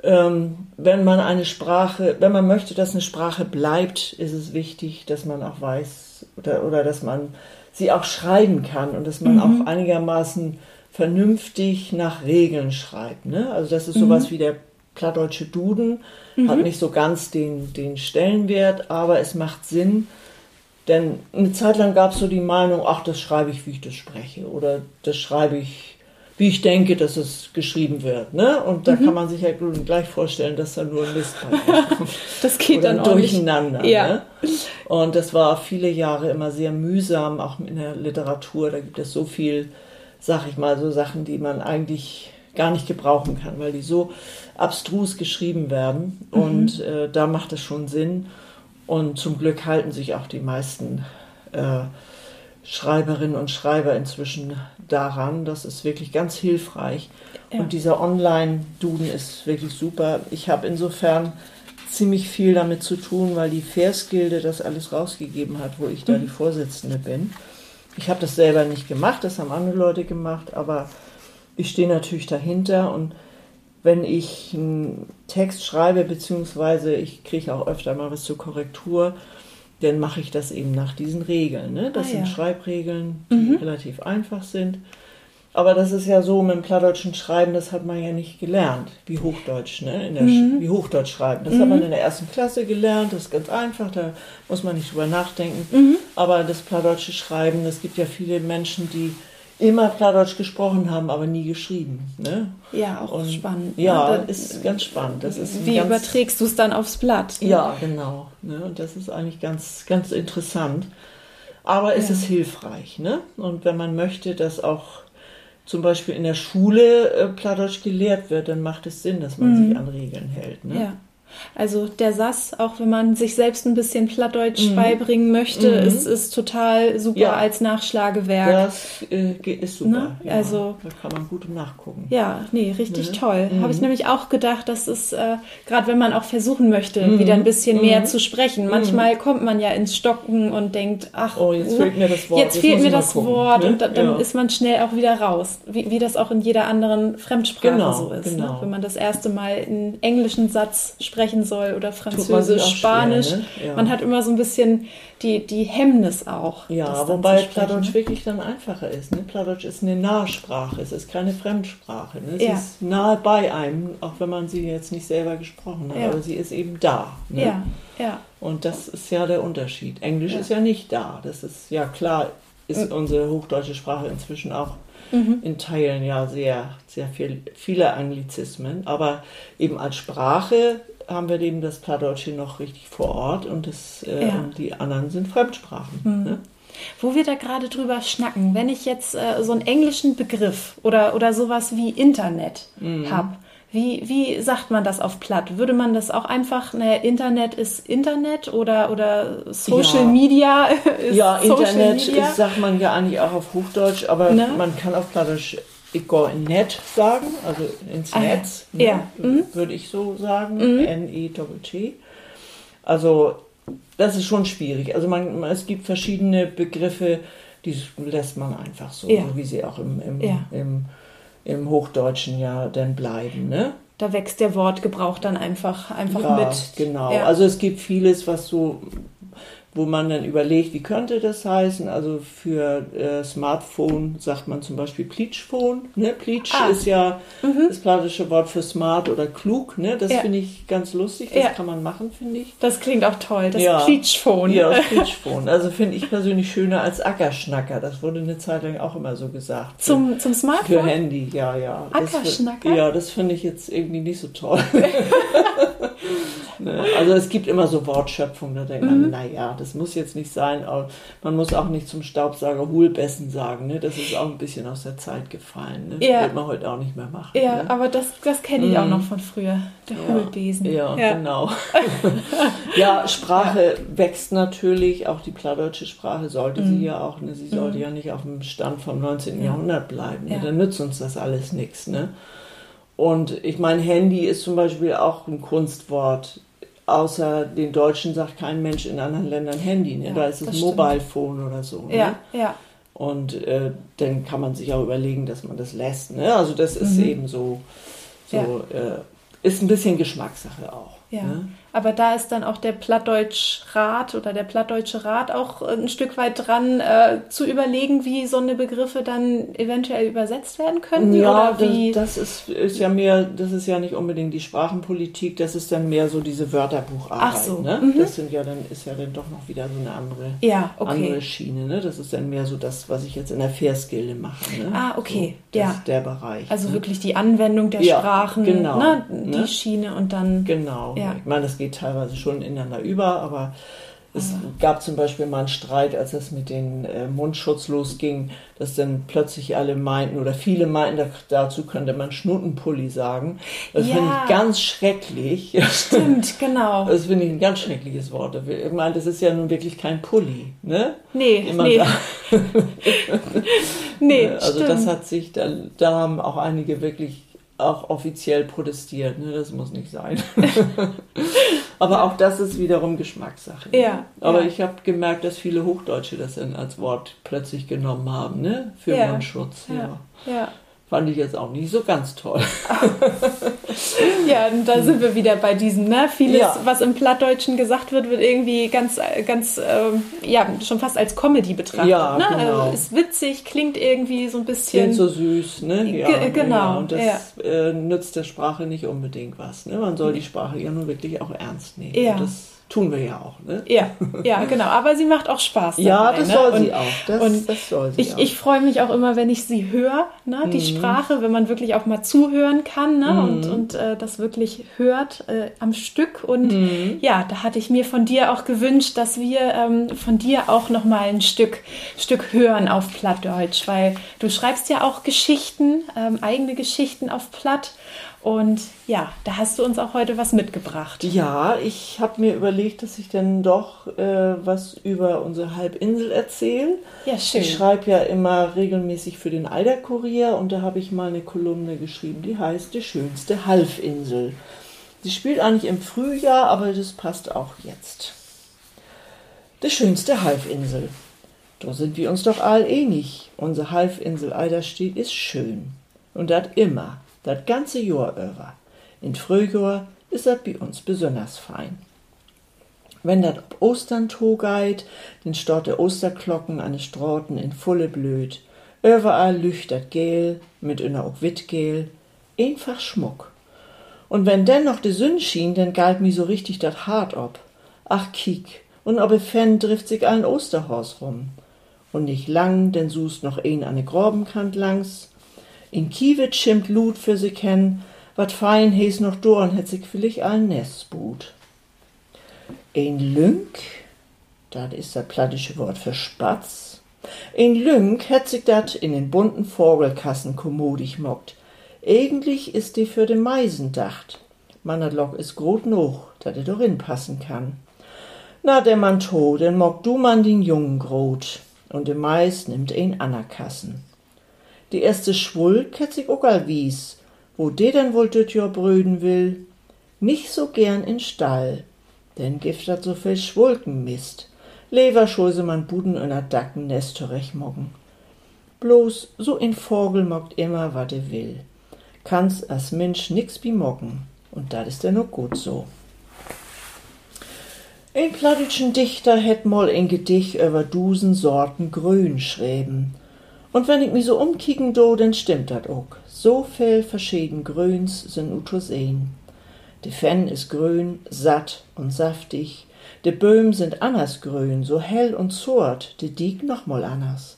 Speaker 3: ähm, wenn man eine Sprache, wenn man möchte, dass eine Sprache bleibt, ist es wichtig, dass man auch weiß oder, oder dass man sie auch schreiben kann und dass man mhm. auch einigermaßen vernünftig nach Regeln schreibt. Ne? Also das ist sowas mhm. wie der plattdeutsche Duden, mhm. hat nicht so ganz den, den Stellenwert, aber es macht Sinn, denn eine Zeit lang gab es so die Meinung, ach, das schreibe ich, wie ich das spreche oder das schreibe ich wie ich denke, dass es geschrieben wird. Ne? Und da mhm. kann man sich ja gleich vorstellen, dass da nur ein Mist kommt.
Speaker 2: das geht Oder dann
Speaker 3: durcheinander.
Speaker 2: Ja.
Speaker 3: Ne? Und das war viele Jahre immer sehr mühsam, auch in der Literatur. Da gibt es so viel, sag ich mal, so Sachen, die man eigentlich gar nicht gebrauchen kann, weil die so abstrus geschrieben werden. Mhm. Und äh, da macht es schon Sinn. Und zum Glück halten sich auch die meisten äh, Schreiberinnen und Schreiber inzwischen daran. Das ist wirklich ganz hilfreich. Ja. Und dieser Online-Duden ist wirklich super. Ich habe insofern ziemlich viel damit zu tun, weil die Versgilde das alles rausgegeben hat, wo ich da mhm. die Vorsitzende bin. Ich habe das selber nicht gemacht, das haben andere Leute gemacht, aber ich stehe natürlich dahinter und wenn ich einen Text schreibe, beziehungsweise ich kriege auch öfter mal was zur Korrektur, dann mache ich das eben nach diesen Regeln. Ne? Das ah, sind ja. Schreibregeln, die mhm. relativ einfach sind. Aber das ist ja so mit dem plattdeutschen Schreiben, das hat man ja nicht gelernt, wie Hochdeutsch, ne? Mhm. wie Hochdeutsch schreiben. Das mhm. hat man in der ersten Klasse gelernt, das ist ganz einfach, da muss man nicht drüber nachdenken. Mhm. Aber das plattdeutsche Schreiben, es gibt ja viele Menschen, die immer Plattdeutsch gesprochen haben, aber nie geschrieben. Ne?
Speaker 2: Ja, auch Und, spannend.
Speaker 3: Ja, ne? ist ganz spannend. Das ist
Speaker 2: wie überträgst du es dann aufs Blatt?
Speaker 3: Ne? Ja, genau. Ne? Und das ist eigentlich ganz, ganz interessant. Aber es ja. ist hilfreich. Ne? Und wenn man möchte, dass auch zum Beispiel in der Schule äh, Plattdeutsch gelehrt wird, dann macht es Sinn, dass man mhm. sich an Regeln hält. Ne?
Speaker 2: Ja. Also der Sass, auch wenn man sich selbst ein bisschen Plattdeutsch mhm. beibringen möchte, mhm. ist, ist total super ja. als Nachschlagewerk.
Speaker 3: Das äh, ist super. Ne?
Speaker 2: Ja, also,
Speaker 3: da kann man gut nachgucken.
Speaker 2: Ja, nee, richtig ne? toll. Mhm. Habe ich nämlich auch gedacht, dass es, äh, gerade wenn man auch versuchen möchte, mhm. wieder ein bisschen mehr mhm. zu sprechen. Manchmal mhm. kommt man ja ins Stocken und denkt, ach,
Speaker 3: oh, jetzt fehlt mir das Wort.
Speaker 2: Jetzt, fehlt mir das gucken, Wort ne? und da, dann ja. ist man schnell auch wieder raus. Wie, wie das auch in jeder anderen Fremdsprache genau, so ist. Ne? Genau. Ne? Wenn man das erste Mal einen englischen Satz sprechen soll oder Französisch, Spanisch. Schwer, ne? ja. Man hat immer so ein bisschen die, die Hemmnis auch.
Speaker 3: Ja, wobei Plattdeutsch ne? wirklich dann einfacher ist. Ne? Plattdeutsch ist eine Nahsprache, es ist keine Fremdsprache. Ne? Es ja. ist nahe bei einem, auch wenn man sie jetzt nicht selber gesprochen hat, ja. aber sie ist eben da. Ne?
Speaker 2: Ja, ja.
Speaker 3: Und das ist ja der Unterschied. Englisch ist ja nicht da. Das ist ja klar, ist mhm. unsere hochdeutsche Sprache inzwischen auch mhm. in Teilen ja sehr, sehr viel, viele Anglizismen, aber eben als Sprache haben wir eben das Plattdeutsche noch richtig vor Ort und das, äh, ja. die anderen sind Fremdsprachen. Mhm. Ne?
Speaker 2: Wo wir da gerade drüber schnacken, wenn ich jetzt äh, so einen englischen Begriff oder, oder sowas wie Internet mhm. habe, wie, wie sagt man das auf Platt? Würde man das auch einfach, naja, Internet ist Internet oder, oder Social ja. Media
Speaker 3: ist Ja, Social Internet Media? Ist, sagt man ja eigentlich auch auf Hochdeutsch, aber ne? man kann auf Plattdeutsch in Net sagen, also ins ah, Netz, ne, ja. mhm. würde ich so sagen, mhm. N-E-T-T. Also das ist schon schwierig. Also man, es gibt verschiedene Begriffe, die lässt man einfach so, ja. wie sie auch im, im, ja. im, im, Hochdeutschen ja dann bleiben. Ne?
Speaker 2: Da wächst der Wortgebrauch dann einfach, einfach ja, mit.
Speaker 3: Genau, also es gibt vieles, was so wo man dann überlegt, wie könnte das heißen. Also für äh, Smartphone sagt man zum Beispiel Pleachphone. Ne? Pleach ah. ist ja mhm. das platische Wort für smart oder klug. Ne? Das ja. finde ich ganz lustig. Das ja. kann man machen, finde ich.
Speaker 2: Das klingt auch toll. Das ja. Pleachphone.
Speaker 3: Ja, das Pleachphone. Also finde ich persönlich schöner als Ackerschnacker. Das wurde eine Zeit lang auch immer so gesagt.
Speaker 2: Für, zum, zum Smartphone?
Speaker 3: Für Handy, ja, ja.
Speaker 2: Ackerschnacker?
Speaker 3: Das, ja, das finde ich jetzt irgendwie nicht so toll. Ne? Also es gibt immer so Wortschöpfungen, da denkt man, mhm. naja, das muss jetzt nicht sein. Aber man muss auch nicht zum Staubsauger Hohlbessen sagen. Ne? Das ist auch ein bisschen aus der Zeit gefallen. Ne?
Speaker 2: Ja.
Speaker 3: Wird man heute auch nicht mehr machen.
Speaker 2: Ja,
Speaker 3: ne?
Speaker 2: aber das, das kenne ich mhm. auch noch von früher. Der ja. Hohlbesen.
Speaker 3: Ja, ja. genau. ja, Sprache ja. wächst natürlich. Auch die plattdeutsche Sprache sollte mhm. sie ja auch. Ne? Sie sollte mhm. ja nicht auf dem Stand vom 19. Jahrhundert bleiben. Ne? Dann nützt uns das alles nichts. Ne? Und ich meine, Handy ist zum Beispiel auch ein Kunstwort außer den Deutschen sagt kein Mensch in anderen Ländern Handy. Ne? Ja, da ist es Mobile Phone oder so. Ne?
Speaker 2: Ja, ja.
Speaker 3: Und äh, dann kann man sich auch überlegen, dass man das lässt. Ne? Also das ist mhm. eben so, so ja. äh, ist ein bisschen Geschmackssache auch.
Speaker 2: Ja. Ne? Aber da ist dann auch der Plattdeutschrat oder der Plattdeutsche Rat auch ein Stück weit dran, äh, zu überlegen, wie so eine Begriffe dann eventuell übersetzt werden könnten.
Speaker 3: Ja, das, das, ist, ist ja mehr, das ist ja nicht unbedingt die Sprachenpolitik, das ist dann mehr so diese Wörterbucharbeit. Ach so. Ne? Mhm. Das sind ja dann, ist ja dann doch noch wieder so eine andere,
Speaker 2: ja, okay.
Speaker 3: andere Schiene. Ne? Das ist dann mehr so das, was ich jetzt in der Versgilde mache. Ne?
Speaker 2: Ah, okay.
Speaker 3: So,
Speaker 2: ja.
Speaker 3: der Bereich.
Speaker 2: Also ne? wirklich die Anwendung der ja, Sprachen, genau, ne? die ne? Schiene und dann.
Speaker 3: Genau. Ja. Ich meine, das geht teilweise schon ineinander über, aber Es gab zum Beispiel mal einen Streit, als es mit den äh, Mundschutz losging, dass dann plötzlich alle meinten oder viele meinten, da, dazu könnte man Schnuttenpulli sagen. Das
Speaker 2: Ja.
Speaker 3: finde ich ganz schrecklich.
Speaker 2: Stimmt, genau.
Speaker 3: Das finde ich ein ganz schreckliches Wort. Ich meine, das ist ja nun wirklich kein Pulli, ne?
Speaker 2: Nee,
Speaker 3: man
Speaker 2: nee. nee,
Speaker 3: also
Speaker 2: stimmt.
Speaker 3: das hat sich, da, da haben auch einige wirklich auch offiziell protestiert. Ne? Das muss nicht sein. Aber auch das ist wiederum Geschmackssache.
Speaker 2: Ja,
Speaker 3: Aber
Speaker 2: ja.
Speaker 3: ich habe gemerkt, dass viele Hochdeutsche das dann als Wort plötzlich genommen haben, ne? Für
Speaker 2: Ja.
Speaker 3: Mundschutz. Ja.
Speaker 2: ja. Ja.
Speaker 3: Fand ich jetzt auch nicht so ganz toll.
Speaker 2: Ja, und da sind wir wieder bei diesem, ne? Vieles,
Speaker 3: Ja.
Speaker 2: was im Plattdeutschen gesagt wird, wird irgendwie ganz, ganz, ähm, ja, schon fast als Comedy betrachtet.
Speaker 3: Ja,
Speaker 2: ne?
Speaker 3: genau.
Speaker 2: Also ist witzig, klingt irgendwie so ein bisschen.
Speaker 3: Klingt so süß, ne? Ja,
Speaker 2: Ge- genau,
Speaker 3: Ja. Und das äh, nützt der Sprache nicht unbedingt was. Ne? Man soll die Sprache ja nun wirklich auch ernst nehmen.
Speaker 2: Ja.
Speaker 3: Und das tun wir ja auch, ne?
Speaker 2: ja, ja, genau. Aber sie macht auch Spaß.
Speaker 3: Ja,
Speaker 2: dabei,
Speaker 3: das
Speaker 2: ne?
Speaker 3: soll
Speaker 2: und,
Speaker 3: sie auch. Das,
Speaker 2: und
Speaker 3: das soll sie
Speaker 2: Ich,
Speaker 3: auch.
Speaker 2: ich freue mich auch immer, wenn ich sie höre, ne, die Sprache, wenn man wirklich auch mal zuhören kann ne, und, und äh, das wirklich hört äh, am Stück. Und ja, da hatte ich mir von dir auch gewünscht, dass wir ähm, von dir auch noch mal ein Stück, Stück hören auf Plattdeutsch, weil du schreibst ja auch Geschichten, ähm, eigene Geschichten auf Platt. Und ja, da hast du uns auch heute was mitgebracht.
Speaker 3: Ja, ich habe mir überlegt, dass ich dann doch äh, was über unsere Halbinsel erzähle.
Speaker 2: Ja, schön.
Speaker 3: Ich schreibe ja immer regelmäßig für den Eider-Kurier und da habe ich mal eine Kolumne geschrieben, die heißt Die schönste Halbinsel. Sie spielt eigentlich im Frühjahr, aber das passt auch jetzt. Die schönste Halbinsel. Da sind wir uns doch all ähnlich. Unsere Halbinsel Eiderstedt ist schön. Und dat immer, dat ganze Jahr über. In Frühjahr ist dat bei uns besonders fein. Wenn dat ob Ostern togeit, den stort der Osterglocken an de Strauten in volle Blöd. Überall lüchtert gel, mit inner auch Wittgel, einfach Schmuck. Und wenn denn noch de Sünn schien, dann galt mi so richtig dat hart ob. Ach kiek, und ob Fan trifft sich allen Osterhors rum. Und nicht lang, denn suchst noch een an de Grabenkant langs. In Kiewit schimmt Lut für sie kennen, wat fein hees noch dorn, hätt sich vielleicht allen Nestbut. Ein Lünk, das ist das plattische Wort für Spatz. Ein Lünk hätt sich dat in den bunten Vogelkassen kommodig mockt. Eigentlich ist die für den Meisen dacht. Mannerlock is grot noch, dat er dorin passen kann. Na, der Mann to, denn mock du man den Jungen grot. Und de Mais nimmt ein Annerkassen. Die erste Schwulk hätt sich all wies, wo de denn wohl düt Jahr brüden will. Nicht so gern in Stall, denn gift dat so viel Schwulkenmist. Lever schulse man Buden a Dacken Nest zurechtmoggen. Bloß so in Vogel mockt immer, wat er will. Kann's as Mensch nix bi moggen, und dat is denn auch gut so. Ein plattitschen Dichter hätt mal ein Gedicht über dusen Sorten Grün schreiben. Und wenn ich mi so umkicken do, denn stimmt dat auch. So viel verschieden Grüns sind uto sehen. De Fenn is grün, satt und saftig. De Böhm sind anders grün, so hell und zurt, de Diek noch mal anders.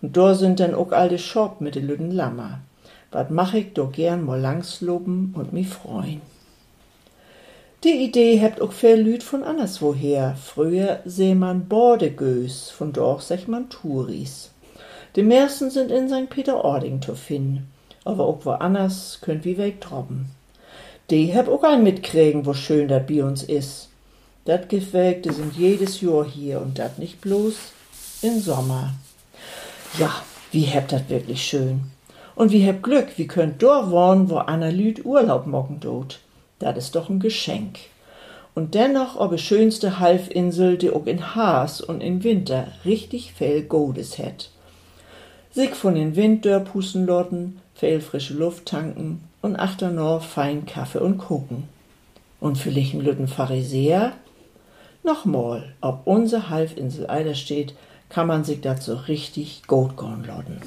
Speaker 3: Und do sind denn auch all de Schop mit de lüden Lammer. Wat mach ich do gern mal langs loben und mi freuen. Die Idee hebt auch viel Lüd von anderswoher. Früher seh man Bordegös, von dort sech man Touris. Die meisten sind in St. Peter-Ording zu finden, aber auch woanders könnt wie wegtroppen. Die heb auch ein mitkriegen, wo schön dat bi uns is. Dat Gefägte sind jedes Jahr hier und dat nicht bloß in Sommer. Ja, wie hebt dat wirklich schön. Und wie heb Glück, wie könnt dor wohnen, wo Anna Lüd Urlaub mocken dort. Dat is doch ein Geschenk. Und dennoch ob schönste Halbinsel, die auch in Haas und in Winter richtig viel Goldes hätt. Sich von den Winddör pusten lotten, viel frische Luft tanken und achternor fein Kaffee und Kuchen. Und für lichen Lütten Pharisäer? Nochmal, ob unser Halbinsel Eider steht, kann man sich dazu richtig gut gorn lotten.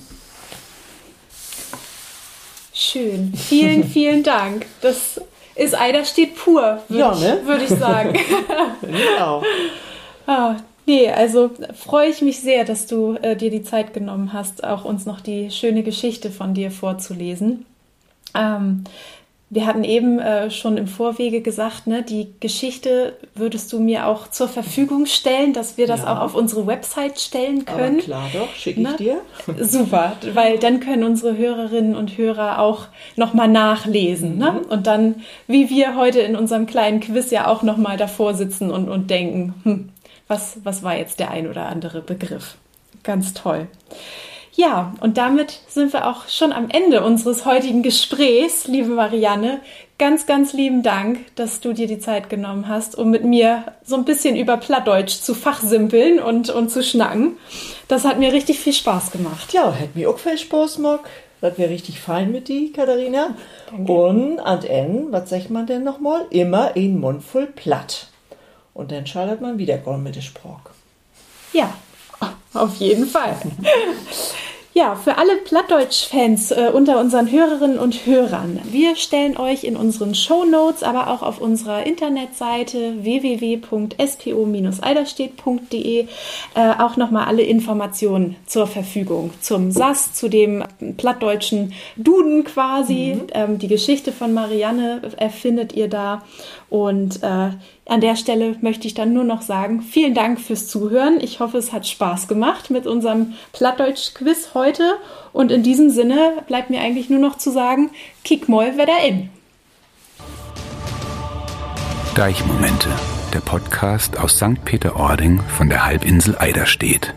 Speaker 2: Schön. Vielen, vielen Dank. Das ist Eiderstedt pur, würde
Speaker 3: Ja,
Speaker 2: ich,
Speaker 3: ne?
Speaker 2: würd ich sagen.
Speaker 3: Finde ich auch.
Speaker 2: ah, nee, also freue ich mich sehr, dass du äh, dir die Zeit genommen hast, auch uns noch die schöne Geschichte von dir vorzulesen. Ähm, wir hatten eben äh, schon im Vorwege gesagt, ne, die Geschichte würdest du mir auch zur Verfügung stellen, dass wir das ja. auch auf unsere Website stellen können. Aber
Speaker 3: klar doch, schicke ich ne? dir.
Speaker 2: Super, weil dann können unsere Hörerinnen und Hörer auch nochmal nachlesen. Ne? Mhm. Ne? Und dann, wie wir heute in unserem kleinen Quiz ja auch nochmal davor sitzen und, und denken, hm, was, was war jetzt der ein oder andere Begriff? Ganz toll. Ja, und damit sind wir auch schon am Ende unseres heutigen Gesprächs, liebe Marianne. Ganz, ganz lieben Dank, dass du dir die Zeit genommen hast, um mit mir so ein bisschen über Plattdeutsch zu fachsimpeln und, und zu schnacken. Das hat mir richtig viel Spaß gemacht.
Speaker 3: Ja, hat mir auch viel Spaß gemacht. Das wäre richtig fein mit dir, Katharina. Danke. Und an N, was sagt man denn nochmal? Immer ein Mund voll platt. Und dann schaltet man wieder mit der Sprache.
Speaker 2: Ja, auf jeden Fall. Ja, für alle Plattdeutsch-Fans äh, unter unseren Hörerinnen und Hörern, wir stellen euch in unseren Show Notes, aber auch auf unserer Internetseite www.spo-eiderstedt.de äh, auch nochmal alle Informationen zur Verfügung zum SAS, zu dem plattdeutschen Duden quasi. Mhm. Ähm, die Geschichte von Marianne erfindet ihr da. Und äh, an der Stelle möchte ich dann nur noch sagen, vielen Dank fürs Zuhören. Ich hoffe, es hat Spaß gemacht mit unserem Plattdeutsch-Quiz heute. Und in diesem Sinne bleibt mir eigentlich nur noch zu sagen, kick mal wieder in.
Speaker 1: Deichmomente, der Podcast aus St. Peter-Ording von der Halbinsel Eiderstedt.